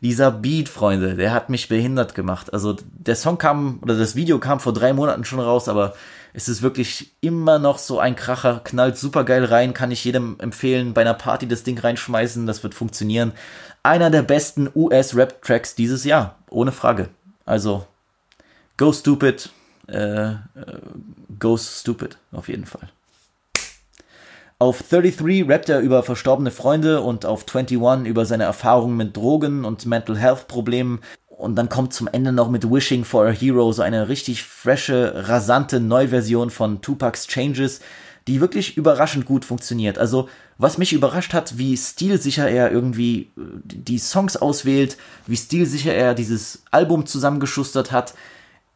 Dieser Beat, Freunde, der hat mich behindert gemacht. Also der Song kam, oder das Video kam vor drei Monaten schon raus, aber es ist wirklich immer noch so ein Kracher, knallt super geil rein, kann ich jedem empfehlen, bei einer Party das Ding reinschmeißen, das wird funktionieren. Einer der besten US-Rap-Tracks dieses Jahr, ohne Frage. Also, Go Stupid, äh, äh, Goes Stupid, auf jeden Fall. Auf 33 rappt er über verstorbene Freunde und auf 21 über seine Erfahrungen mit Drogen und Mental Health Problemen. Und dann kommt zum Ende noch mit Wishing for a Hero so eine richtig frische, rasante Neuversion von Tupac's Changes, die wirklich überraschend gut funktioniert. Also, was mich überrascht hat, wie stilsicher er irgendwie äh, die Songs auswählt, wie stilsicher er dieses Album zusammengeschustert hat,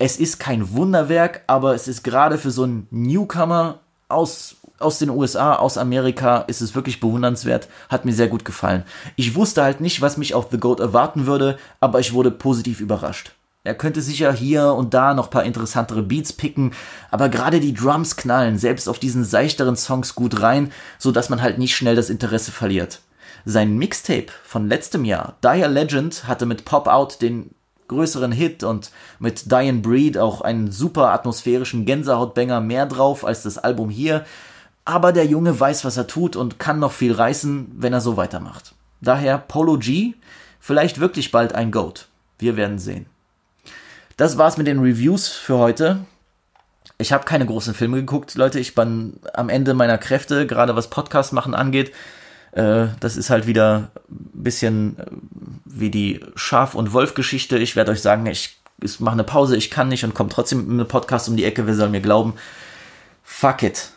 es ist kein Wunderwerk, aber es ist gerade für so einen Newcomer aus, aus den USA, aus Amerika, ist es wirklich bewundernswert. Hat mir sehr gut gefallen. Ich wusste halt nicht, was mich auf The Goat erwarten würde, aber ich wurde positiv überrascht. Er könnte sicher hier und da noch paar interessantere Beats picken, aber gerade die Drums knallen selbst auf diesen seichteren Songs gut rein, so dass man halt nicht schnell das Interesse verliert. Sein Mixtape von letztem Jahr, Dire Legend, hatte mit Pop Out den größeren Hit und mit Diane Breed auch einen super atmosphärischen Gänsehautbanger mehr drauf als das Album hier. Aber der Junge weiß, was er tut und kann noch viel reißen, wenn er so weitermacht. Daher Polo G, vielleicht wirklich bald ein Goat. Wir werden sehen. Das war's mit den Reviews für heute. Ich habe keine großen Filme geguckt, Leute. Ich bin am Ende meiner Kräfte, gerade was Podcast machen angeht. Äh, das ist halt wieder ein bisschen äh, wie die Schaf- und Wolf-Geschichte. Ich werde euch sagen, ich, ich mache eine Pause, ich kann nicht und komme trotzdem mit einem Podcast um die Ecke. Wer soll mir glauben? Fuck it,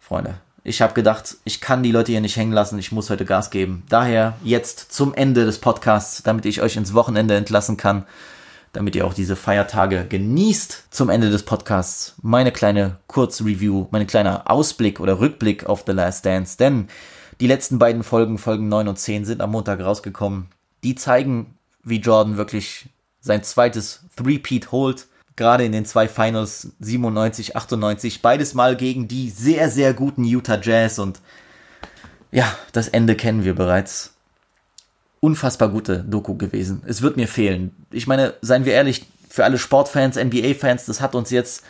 Freunde. Ich habe gedacht, ich kann die Leute hier nicht hängen lassen, ich muss heute Gas geben. Daher jetzt zum Ende des Podcasts, damit ich euch ins Wochenende entlassen kann, damit ihr auch diese Feiertage genießt. Zum Ende des Podcasts meine kleine Kurzreview, mein kleiner Ausblick oder Rückblick auf The Last Dance, denn die letzten beiden Folgen, Folgen 9 und 10, sind am Montag rausgekommen. Die zeigen, wie Jordan wirklich sein zweites Three-Peat holt. Gerade in den zwei Finals 97, 98. Beides mal gegen die sehr, sehr guten Utah Jazz. Und ja, das Ende kennen wir bereits. Unfassbar gute Doku gewesen. Es wird mir fehlen. Ich meine, seien wir ehrlich, für alle Sportfans, NBA-Fans, das hat uns jetzt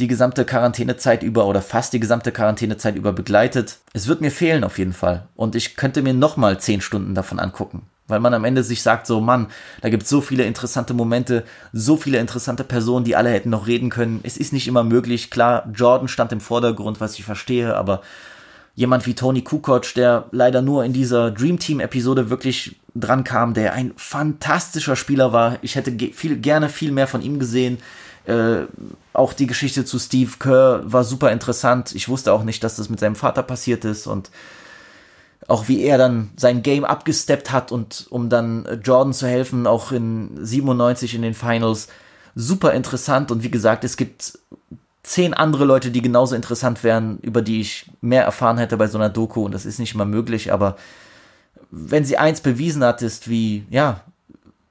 die gesamte Quarantänezeit über oder fast die gesamte Quarantänezeit über begleitet. Es wird mir fehlen auf jeden Fall. Und ich könnte mir nochmal zehn Stunden davon angucken. Weil man am Ende sich sagt, so Mann, da gibt es so viele interessante Momente, so viele interessante Personen, die alle hätten noch reden können. Es ist nicht immer möglich. Klar, Jordan stand im Vordergrund, was ich verstehe, aber jemand wie Tony Kukoc, der leider nur in dieser Dream Team Episode wirklich dran kam, der ein fantastischer Spieler war. Ich hätte viel, gerne viel mehr von ihm gesehen. Äh, auch die Geschichte zu Steve Kerr war super interessant. Ich wusste auch nicht, dass das mit seinem Vater passiert ist und auch wie er dann sein Game abgesteppt hat und um dann Jordan zu helfen, auch in 97 in den Finals. Super interessant und wie gesagt, es gibt zehn andere Leute, die genauso interessant wären, über die ich mehr erfahren hätte bei so einer Doku und das ist nicht immer möglich, aber wenn sie eins bewiesen hat, ist wie, ja,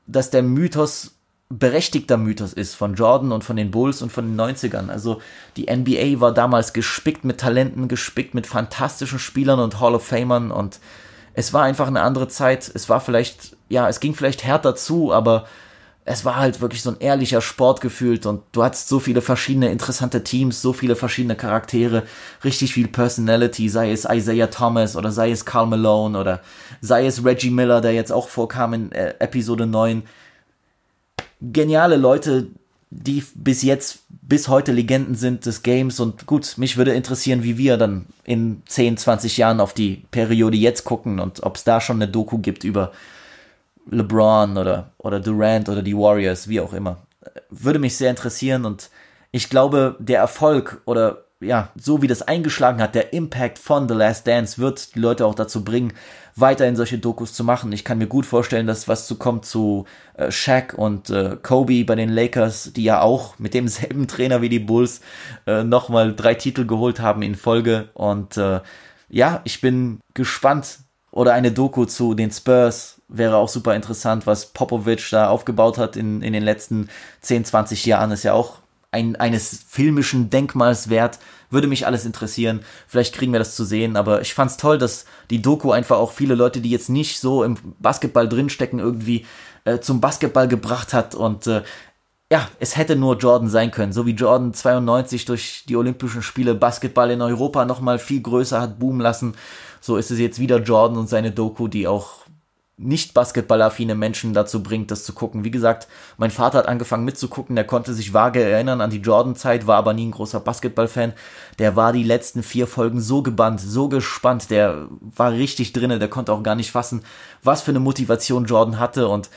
dass der Mythos berechtigter Mythos ist von Jordan und von den Bulls und von den 90ern. Also die NBA war damals gespickt mit Talenten, gespickt mit fantastischen Spielern und Hall of Famern und es war einfach eine andere Zeit. Es war vielleicht, ja, es ging vielleicht härter zu, aber es war halt wirklich so ein ehrlicher Sport gefühlt und du hattest so viele verschiedene interessante Teams, so viele verschiedene Charaktere, richtig viel Personality, sei es Isaiah Thomas oder sei es Carl Malone oder sei es Reggie Miller, der jetzt auch vorkam in äh, Episode 9 geniale Leute, die bis jetzt, bis heute Legenden sind des Games und gut, mich würde interessieren, wie wir dann in 10, 20 Jahren auf die Periode jetzt gucken und ob es da schon eine Doku gibt über LeBron oder, oder Durant oder die Warriors, wie auch immer. Würde mich sehr interessieren und ich glaube, der Erfolg oder ja, so wie das eingeschlagen hat, der Impact von The Last Dance wird die Leute auch dazu bringen, weiterhin solche Dokus zu machen. Ich kann mir gut vorstellen, dass was zu kommt zu äh, Shaq und äh, Kobe bei den Lakers, die ja auch mit demselben Trainer wie die Bulls äh, nochmal drei Titel geholt haben in Folge. Und äh, ja, ich bin gespannt. Oder eine Doku zu den Spurs wäre auch super interessant, was Popovic da aufgebaut hat in, in den letzten 10, 20 Jahren. Ist ja auch ein, eines filmischen Denkmals wert. Würde mich alles interessieren. Vielleicht kriegen wir das zu sehen. Aber ich fand's toll, dass die Doku einfach auch viele Leute, die jetzt nicht so im Basketball drinstecken, irgendwie äh, zum Basketball gebracht hat. Und äh, ja, es hätte nur Jordan sein können. So wie Jordan 92 durch die Olympischen Spiele Basketball in Europa nochmal viel größer hat boomen lassen. So ist es jetzt wieder Jordan und seine Doku, die auch nicht basketballaffine Menschen dazu bringt, das zu gucken. Wie gesagt, mein Vater hat angefangen mitzugucken, der konnte sich vage erinnern an die Jordan-Zeit, war aber nie ein großer Basketball-Fan. Der war die letzten vier Folgen so gebannt, so gespannt, der war richtig drinne, der konnte auch gar nicht fassen, was für eine Motivation Jordan hatte und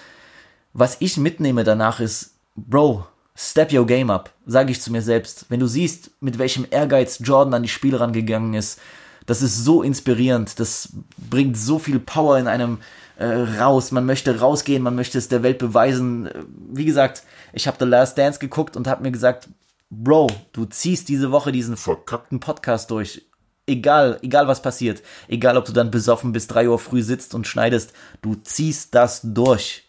was ich mitnehme danach ist, Bro, step your game up, sage ich zu mir selbst. Wenn du siehst, mit welchem Ehrgeiz Jordan an die Spiele rangegangen ist, das ist so inspirierend, das bringt so viel Power in einem äh, raus. Man möchte rausgehen, man möchte es der Welt beweisen. Wie gesagt, ich habe The Last Dance geguckt und habe mir gesagt, Bro, du ziehst diese Woche diesen verkackten Podcast durch. Egal, egal was passiert, egal ob du dann besoffen bis drei Uhr früh sitzt und schneidest, du ziehst das durch.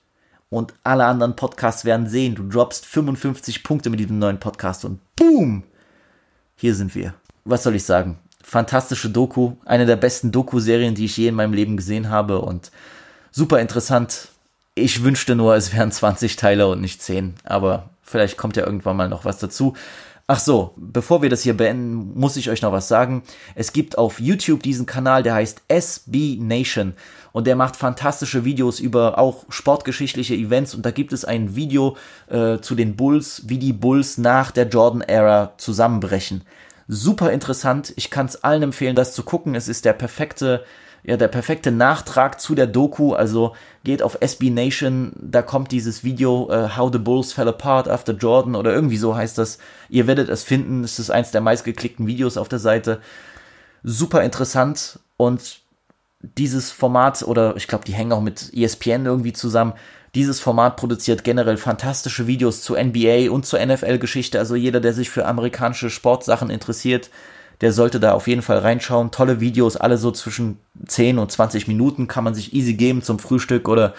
Und alle anderen Podcasts werden sehen, du droppst 55 Punkte mit diesem neuen Podcast und boom! Hier sind wir. Was soll ich sagen? Fantastische Doku, eine der besten Doku-Serien, die ich je in meinem Leben gesehen habe und super interessant. Ich wünschte nur, es wären 20 Teile und nicht 10, aber vielleicht kommt ja irgendwann mal noch was dazu. Ach so, bevor wir das hier beenden, muss ich euch noch was sagen. Es gibt auf YouTube diesen Kanal, der heißt SB Nation und der macht fantastische Videos über auch sportgeschichtliche Events und da gibt es ein Video äh, zu den Bulls, wie die Bulls nach der Jordan-Ära zusammenbrechen. Super interessant, ich kann es allen empfehlen, das zu gucken. Es ist der perfekte ja, der perfekte Nachtrag zu der Doku. Also geht auf SB Nation, da kommt dieses Video uh, How the Bulls Fell Apart After Jordan oder irgendwie so heißt das. Ihr werdet es finden. Es ist eins der meistgeklickten Videos auf der Seite. Super interessant und dieses Format oder ich glaube, die hängen auch mit ESPN irgendwie zusammen. Dieses Format produziert generell fantastische Videos zur NBA und zur NFL-Geschichte. Also jeder, der sich für amerikanische Sportsachen interessiert, der sollte da auf jeden Fall reinschauen. Tolle Videos, alle so zwischen 10 und 20 Minuten kann man sich easy geben zum Frühstück oder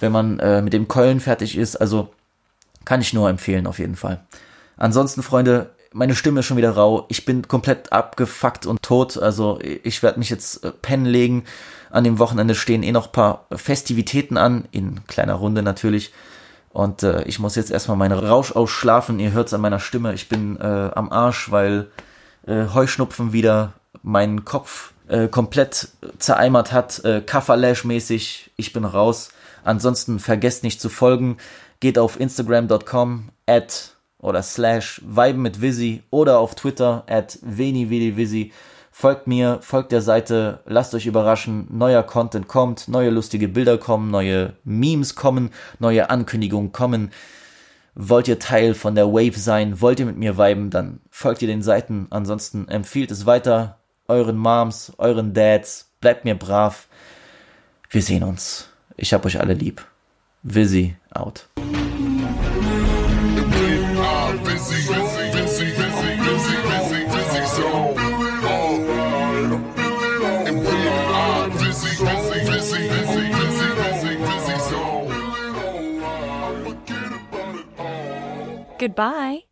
wenn man äh, mit dem Keulen fertig ist. Also kann ich nur empfehlen auf jeden Fall. Ansonsten, Freunde, meine Stimme ist schon wieder rau. Ich bin komplett abgefuckt und tot. Also ich werde mich jetzt äh, pennen legen. An dem Wochenende stehen eh noch paar Festivitäten an, in kleiner Runde natürlich. Und äh, ich muss jetzt erstmal meinen Rausch ausschlafen. Ihr hört es an meiner Stimme. Ich bin äh, am Arsch, weil äh, Heuschnupfen wieder meinen Kopf äh, komplett zereimert hat, äh, Kafferlash-mäßig. Ich bin raus. Ansonsten vergesst nicht zu folgen. Geht auf Instagram.com at oder slash Viben mit Visi oder auf Twitter at VeniVidiVisi. Folgt mir, folgt der Seite, lasst euch überraschen, neuer Content kommt, neue lustige Bilder kommen, neue Memes kommen, neue Ankündigungen kommen. Wollt ihr Teil von der Wave sein? Wollt ihr mit mir viben? Dann folgt ihr den Seiten. Ansonsten empfiehlt es weiter euren Moms, euren Dads. Bleibt mir brav. Wir sehen uns. Ich hab euch alle lieb. Visi out. Goodbye.